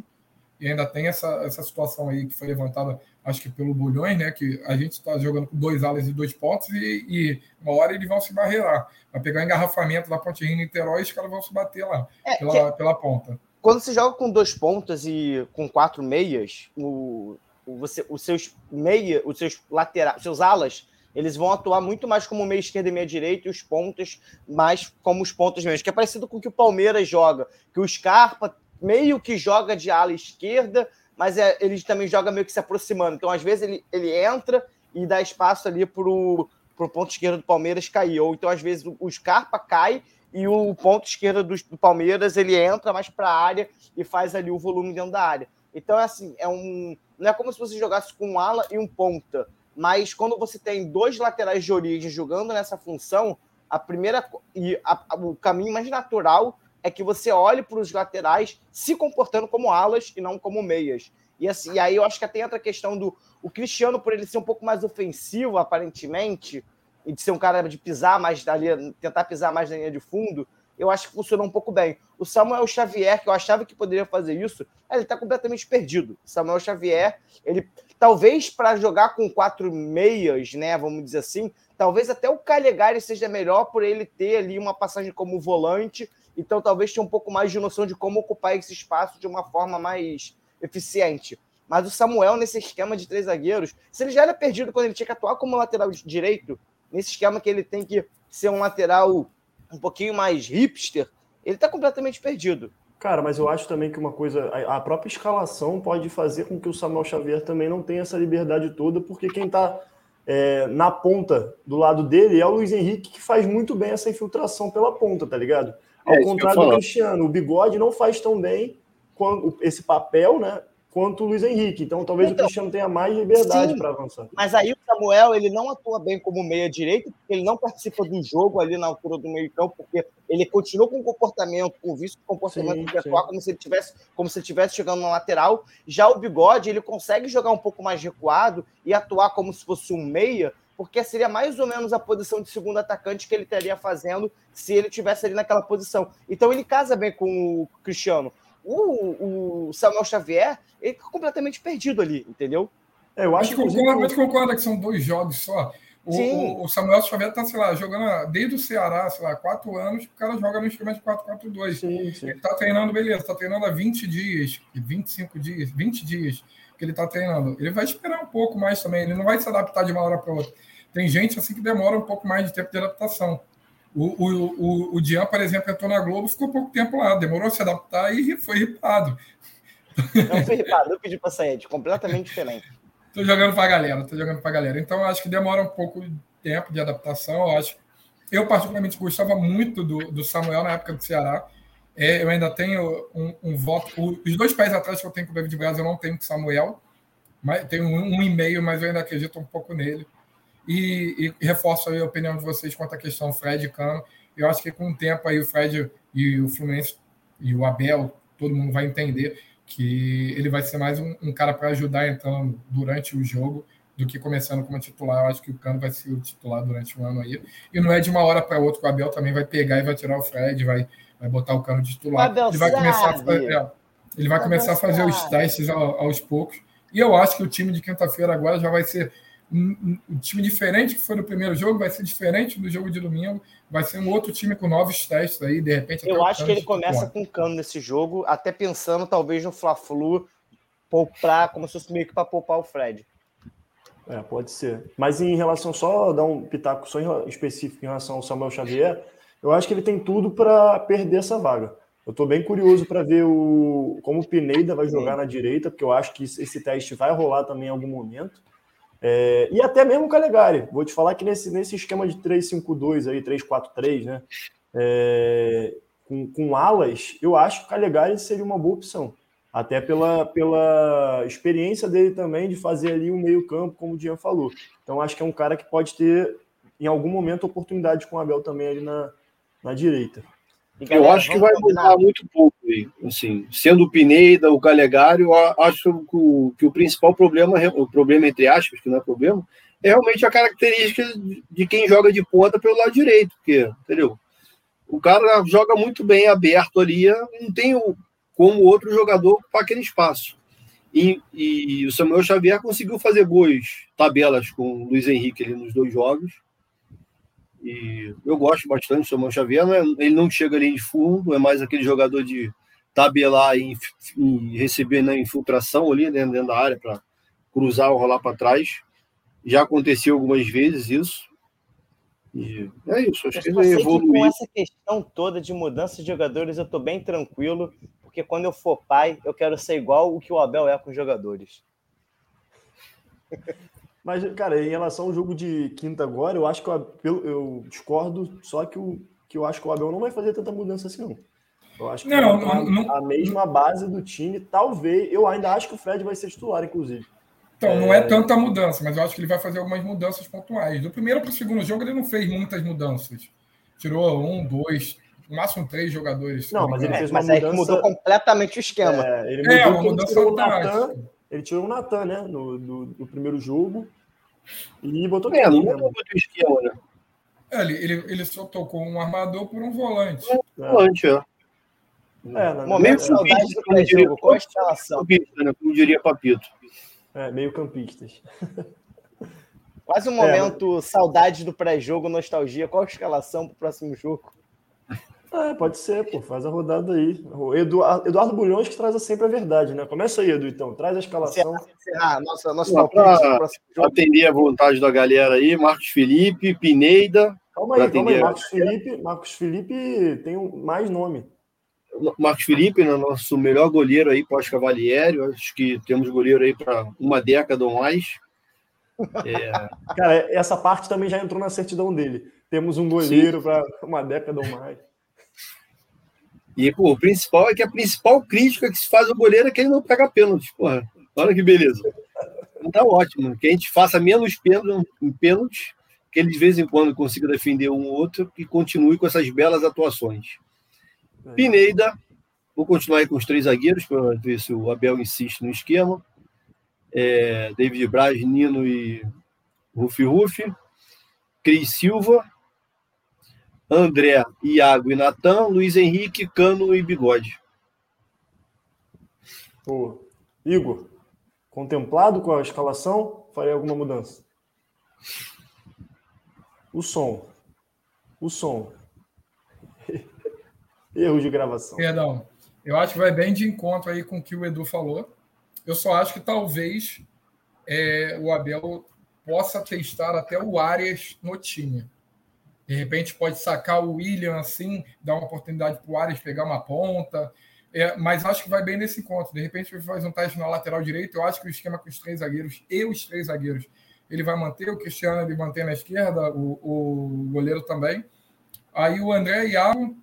E ainda tem essa, essa situação aí que foi levantada, acho que pelo Bulhões, né? Que a gente está jogando com dois alas e dois pontos e, e, uma hora eles vão se barreirar. Vai pegar o engarrafamento da Ponte Rio Niterói e os caras vão se bater lá, é, pela, que... pela ponta. Quando você joga com dois pontas e com quatro meias, o você, os seus meia, os seus laterais, seus alas, Eles vão atuar muito mais como meia esquerda e meia direita e os pontos mais como os pontos mesmo, que é parecido com o que o Palmeiras joga, que o Scarpa meio que joga de ala esquerda, mas é, ele também joga meio que se aproximando. Então, às vezes, ele, ele entra e dá espaço ali para o ponto esquerdo do Palmeiras cair. Ou então, às vezes, o Scarpa cai e o ponto esquerdo do, do Palmeiras ele entra mais para a área e faz ali o volume dentro da área. Então, é assim, é um, não é como se você jogasse com um ala e um ponta, mas quando você tem dois laterais de origem jogando nessa função, a primeira e a, a, o caminho mais natural é que você olhe para os laterais se comportando como alas e não como meias. E, assim, e aí eu acho que até entra a questão do o Cristiano, por ele ser um pouco mais ofensivo, aparentemente, e de ser um cara de pisar mais ali, tentar pisar mais na linha de fundo, eu acho que funcionou um pouco bem. O Samuel Xavier, que eu achava que poderia fazer isso, ele está completamente perdido. Samuel Xavier, ele talvez para jogar com quatro meias, né, vamos dizer assim, talvez até o Calegari seja melhor por ele ter ali uma passagem como volante, então talvez tenha um pouco mais de noção de como ocupar esse espaço de uma forma mais eficiente. Mas o Samuel, nesse esquema de três zagueiros, se ele já era perdido quando ele tinha que atuar como lateral direito, nesse esquema que ele tem que ser um lateral um pouquinho mais hipster, ele está completamente perdido. Cara, mas eu acho também que uma coisa, a própria escalação pode fazer com que o Samuel Xavier também não tenha essa liberdade toda, porque quem está é, na ponta do lado dele é o Luiz Henrique, que faz muito bem essa infiltração pela ponta, tá ligado? Ao é, contrário do Cristiano, o Bigode não faz tão bem esse papel, né? Quanto o Luiz Henrique. Então, talvez então, o Cristiano tenha mais liberdade para avançar. Mas aí o Samuel ele não atua bem como meia direito, porque ele não participa do jogo ali na altura do meio campo, porque ele continua com o comportamento, com o vício de comportamento sim, de atuar como se ele tivesse, como se ele tivesse chegando na lateral. Já o Bigode ele consegue jogar um pouco mais recuado e atuar como se fosse um meia, porque seria mais ou menos a posição de segundo atacante que ele estaria fazendo se ele tivesse ali naquela posição. Então ele casa bem com o Cristiano o, o Samuel Xavier, ele tá completamente perdido ali, entendeu? É, eu acho que concorda, mas concorda que são dois jogos só. O, o, o, Samuel Xavier tá, sei lá, jogando desde o Ceará, sei lá, quatro anos, o cara joga no esquema de 4-4-2. Ele tá treinando, beleza, tá treinando há 20 dias, 25 dias, 20 dias que ele tá treinando. Ele vai esperar um pouco mais também, ele não vai se adaptar de uma hora para outra. Tem gente assim que demora um pouco mais de tempo de adaptação. O, o, o, o Dian, por exemplo, entrou na Globo, ficou pouco tempo lá, demorou a se adaptar e foi ripado. Não foi ripado, eu pedi para sair, de completamente diferente. Tô jogando para a galera, tô jogando para a galera. Então, acho que demora um pouco de tempo de adaptação. Eu acho. Eu, particularmente, gostava muito do, do Samuel na época do Ceará. É, eu ainda tenho um, um voto. os dois pés atrás que eu tenho com o David Braz, eu não tenho com o Samuel. Mas, tenho um, um e-mail, mas eu ainda acredito um pouco nele. E, e reforço a opinião de vocês quanto à questão Fred e Cano. Eu acho que com o tempo aí o Fred e o Fluminense e o Abel, todo mundo vai entender que ele vai ser mais um, um cara para ajudar entrando durante o jogo do que começando como titular. Eu acho que o Cano vai ser o titular durante o ano aí. E não é de uma hora para outra que o Abel também vai pegar e vai tirar o Fred, vai, vai botar o Cano de titular. Abel ele vai começar, a, é, ele vai começar a fazer os testes aos poucos. E eu acho que o time de quinta-feira agora já vai ser um, um, time diferente que foi no primeiro jogo, vai ser diferente do jogo de domingo, vai ser um outro time com novos testes aí, de repente. Eu acho que ele começa com o cano nesse jogo, até pensando talvez no Fla-Flu, poupar, como se fosse meio que para poupar o Fred. É, pode ser. Mas em relação só dar um pitaco só em específico em relação ao Samuel Xavier, eu acho que ele tem tudo para perder essa vaga. Eu estou bem curioso para ver o, como o Pineda vai jogar Sim. na direita, porque eu acho que esse teste vai rolar também em algum momento. É, e até mesmo o Calegari. Vou te falar que nesse, nesse esquema de 3-5-2 aí, 3-4-3, né? É, com, com alas, eu acho que o Calegari seria uma boa opção. Até pela, pela experiência dele também de fazer ali o meio-campo, como o Dian falou. Então, acho que é um cara que pode ter, em algum momento, oportunidade com o Abel também ali na, na direita. Galera, eu acho que vai mudar muito pouco. Assim, sendo o Pineda, o Calegari, eu acho que o, que o principal problema, o problema entre aspas, que não é problema, é realmente a característica de quem joga de ponta pelo lado direito, porque, entendeu? O cara joga muito bem aberto ali, não tem o, como outro jogador para aquele espaço. E, e, o Samuel Xavier conseguiu fazer boas tabelas com o Luiz Henrique ali nos dois jogos. E eu gosto bastante do Samuel Xavier. Não é, ele não chega ali de fundo, é mais aquele jogador de tabelar e, e receber na infiltração ali dentro, dentro da área para cruzar ou rolar para trás. Já aconteceu algumas vezes isso. E é isso, acho Eu que ele que com evoluiu. essa questão toda de mudança de jogadores, eu tô bem tranquilo, porque quando eu for pai, eu quero ser igual o que o Abel é com os jogadores. Mas, cara, em relação ao jogo de quinta agora, eu acho que eu, eu discordo, só que, o, que eu acho que o Abel não vai fazer tanta mudança assim, não. Eu acho que Não, vai não- a mesma base do time. Talvez, eu ainda acho que o Fred vai ser titular, inclusive. Então, não é tanta mudança, mas eu acho que ele vai fazer algumas mudanças pontuais. Do primeiro para o segundo jogo, ele não fez muitas mudanças. Tirou um, dois, no máximo três jogadores. Não, mas ele engano. fez uma Mas aí que mudança- mudou completamente o esquema. É, ele É, mudou uma porque ele mudança tirou o Natan, automática. ele tirou o Natan, né, no, no, no primeiro jogo, e botou É, não quem, né? o esquema, né? É, ele, ele, ele só tocou um armador por um volante. É, Antes, é. é, na Momento meio de saudade do clubista, como diria- pré-jogo. Qual a escalação? Clubista, né? Como diria Papito. é, meio campistas. Quase um É, momento saudade do pré-jogo, nostalgia. Qual a escalação pro próximo jogo? É, pode ser, pô, faz a rodada aí. O Eduardo, Eduardo Bulhões que traz sempre a verdade, né? Começa aí, Edu, então, traz a escalação. Encerrar nossa, palpite pra-. Atender a vontade da galera aí, Marcos Felipe, Pineida. Calma aí, calma aí. atender. Marcos Felipe, Marcos Felipe tem um, mais nome. Marcos Felipe, né, nosso melhor goleiro aí pós-Cavalieri. Acho que temos goleiro aí para uma década ou mais. É, Cara, essa parte também já entrou na certidão dele. Temos um goleiro para uma década ou mais. E pô, o principal é que a principal crítica que se faz ao goleiro é que ele não pega pênalti. Porra, olha que beleza. Então tá ótimo. Que a gente faça menos pênalti, pênalti, que ele de vez em quando consiga defender um ou outro e continue com essas belas atuações. Pineida, vou continuar aí com os três zagueiros para ver se o Abel insiste no esquema. É, David Braz, Nino e Rufi Rufi. Cris Silva, André, Iago e Natan, Luiz Henrique, Cano e Bigode. Pô, Igor, contemplado com a escalação, farei alguma mudança? O som. O som. Erro de gravação. Perdão. Eu acho que vai bem de encontro aí com o que o Edu falou. Eu só acho que talvez é, o Abel possa testar até o Arias no time. De repente pode sacar o William assim, dar uma oportunidade para o Arias pegar uma ponta. É, mas acho que vai bem nesse encontro. De repente faz um teste na lateral direita. Eu acho que o esquema com os três zagueiros e os três zagueiros ele vai manter. O Cristiano ele mantém na esquerda, o, o goleiro também. Aí o André Iago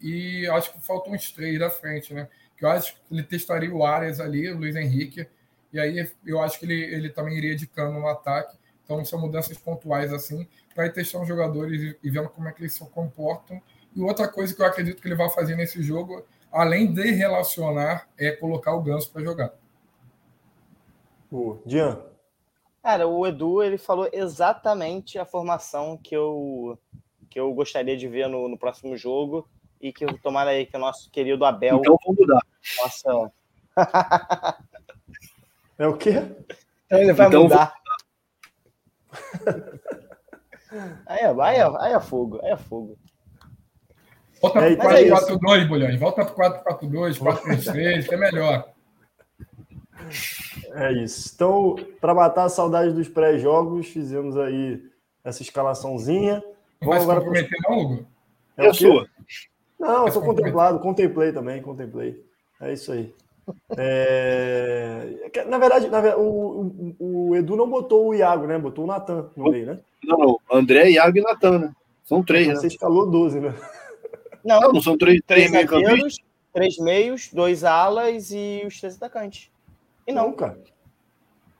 e acho que faltam uns três da frente, né? Que eu acho que ele testaria o Arias ali, o Luiz Henrique, e aí eu acho que ele, ele também iria de cano no ataque. Então são mudanças pontuais assim, para ir testando os jogadores e, e vendo como é que eles se comportam. E outra coisa que eu acredito que ele vai fazer nesse jogo, além de relacionar, é colocar o Ganso para jogar. Pô, Jean, Cara, o Edu ele falou exatamente a formação que eu, que eu gostaria de ver no, no próximo jogo e que eu tomara aí que o nosso querido Abel Então vou mudar. possa. é o quê? Ele vai Então, mudar. Aí, é, aí, é, aí é fogo, aí é fogo. Volta É, para o mas é 4-4-2, Bulhões. Volta para o 4-4-2, 4-3-3, que é melhor. É isso. Então, para matar a saudade dos pré-jogos, fizemos aí essa escalaçãozinha. Não vai Vamos se agora pro- comprometer, não, Hugo? É É a quê? sua. Não, eu sou contemplado, contemplei também, contemplei. É isso aí. É, que, Na verdade, na o, o- o Edu não botou o Iago, né? Botou o Natan no meio, né? Não, não. André, Iago e Natan, né? São três, né? Você escalou 12, né? Não, Não, não são três, três três zagueiros, três meios, dois alas e os três atacantes. E não, cara.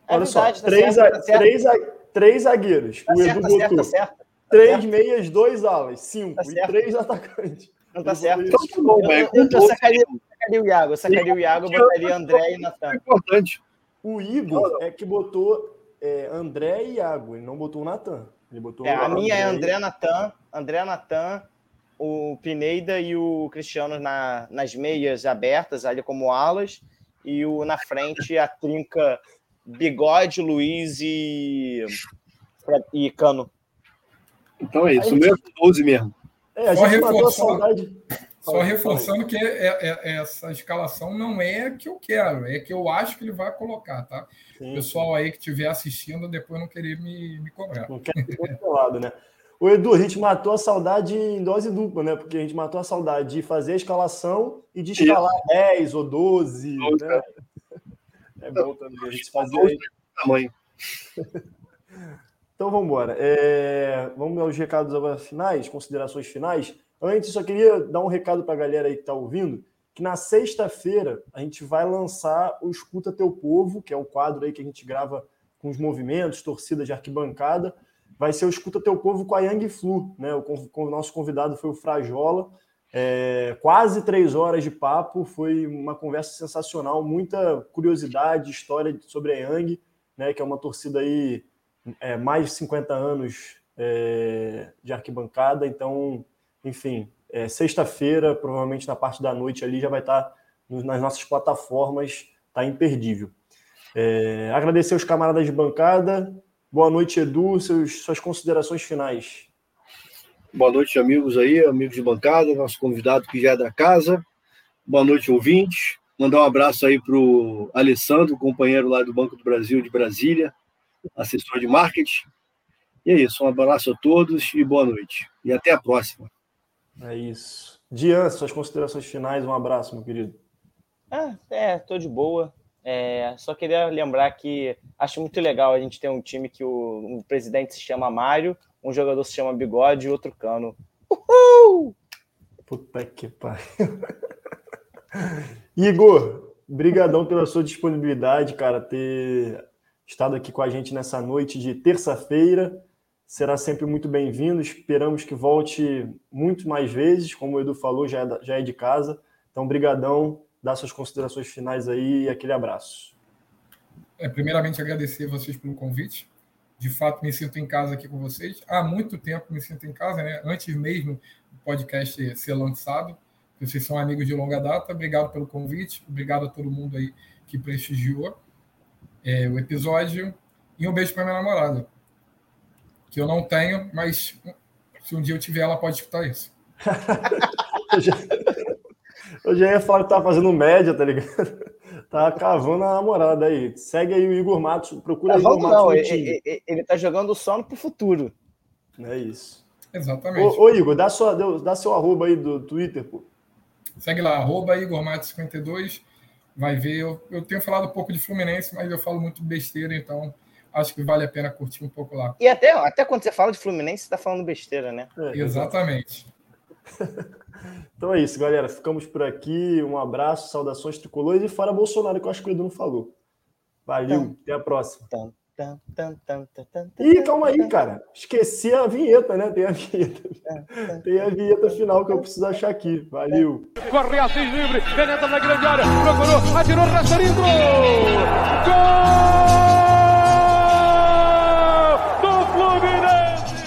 é Olha só, verdade, tá três, certo, a- tá certo, três, a- três zagueiros. tá o certo, Edu tá certo, botou tá certo. três certo. meias, dois alas, cinco. Tá e três atacantes. Não tá certo. Então tá bom, Eu, eu, eu, eu sacaria, eu sacaria o Iago, eu sacaria o Iago, eu botaria André e É Natan. importante. O Igor é que botou é, André e Iago. Ele não botou o Natan. Ele botou É, a minha é André André Natan, André Natan, o Pineida e o Cristiano na, nas meias abertas, ali como alas, e o na frente a trinca Bigode, Luiz e, e Cano. Então é isso. Aí, O meu é com 12 mesmo. É, a gente matou a saudade. Só reforçando que é, é, é, essa escalação não é a que eu quero, é que eu acho que ele vai colocar, tá? Sim. Pessoal aí que estiver assistindo, depois não querer me, me cobrar. Não quer ser controlado, né? O Edu, a gente matou a saudade em dose dupla, né? Porque a gente matou a saudade de fazer a escalação e de escalar Isso. 10 ou 12. Né? É bom também a gente fazer. Tamanho. Então vamos embora. É... Vamos aos recados finais, considerações finais. Antes, só queria dar um recado para a galera aí que está ouvindo, que na sexta-feira a gente vai lançar o Escuta Teu Povo, que é o quadro aí que a gente grava com os movimentos, torcidas de arquibancada. Vai ser o Escuta Teu Povo com a Yang Flu, né? O, o nosso convidado foi o Frajola. É, quase três horas de papo, foi uma conversa sensacional, muita curiosidade, história sobre a Yang, né? Que é uma torcida aí é, mais de 50 anos é, de arquibancada, então enfim, é, sexta-feira, provavelmente na parte da noite ali, já vai estar nas nossas plataformas, tá imperdível. É, agradecer os camaradas de bancada. Boa noite, Edu. Seus, suas considerações finais. Boa noite, amigos aí, amigos de bancada, nosso convidado que já é da casa. Boa noite, ouvintes. Mandar um abraço aí para o Alessandro, companheiro lá do Banco do Brasil de Brasília, assessor de marketing. E é isso, um abraço a todos e boa noite. E até a próxima. É isso. Dian, suas considerações finais, um abraço, meu querido. Ah, é, tô de boa. É, só queria lembrar que acho muito legal a gente ter um time que o, o presidente se chama Mário, um jogador se chama Bigode e outro Cano. Uhul! Puta que pariu. Igor, brigadão pela sua disponibilidade, cara, ter estado aqui com a gente nessa noite de terça-feira será sempre muito bem-vindo. Esperamos que volte muito mais vezes, como o Edu falou, já é, já é de casa. Então, brigadão, dá suas considerações finais aí e aquele abraço. É, primeiramente, agradecer vocês pelo convite. De fato, me sinto em casa aqui com vocês. Há muito tempo me sinto em casa, né? Antes mesmo do podcast ser lançado. Vocês são amigos de longa data. Obrigado pelo convite. Obrigado a todo mundo aí que prestigiou é, o episódio. E um beijo para minha namorada que eu não tenho, mas se um dia eu tiver, ela pode escutar isso. eu, já, eu já ia falar que tá fazendo média, tá ligado? Tá cavando a namorada aí. Segue aí o Igor Matos, procura é, Igor Matos. Não, ele, ele, ele tá jogando só pro futuro. É isso. Exatamente. Ô, ô, Igor, dá, sua, dá seu arroba aí do Twitter, pô. Segue lá, arroba Igor Matos 52. Vai ver. Eu, eu tenho falado um pouco de Fluminense, mas eu falo muito besteira, então acho que vale a pena curtir um pouco lá. E até, até quando você fala de Fluminense, você está falando besteira, né? É, Exatamente. então é isso, galera. Ficamos por aqui. Um abraço, saudações tricolores e fora Bolsonaro, que eu acho que o Edu não falou. Valeu, até a próxima. Ih, calma aí, cara. Esqueci a vinheta, né? Tem a vinheta. Tem a vinheta final que eu preciso achar aqui. Valeu. Corre Assis livre, penetra na grande área, procurou, atirou, resta Gol!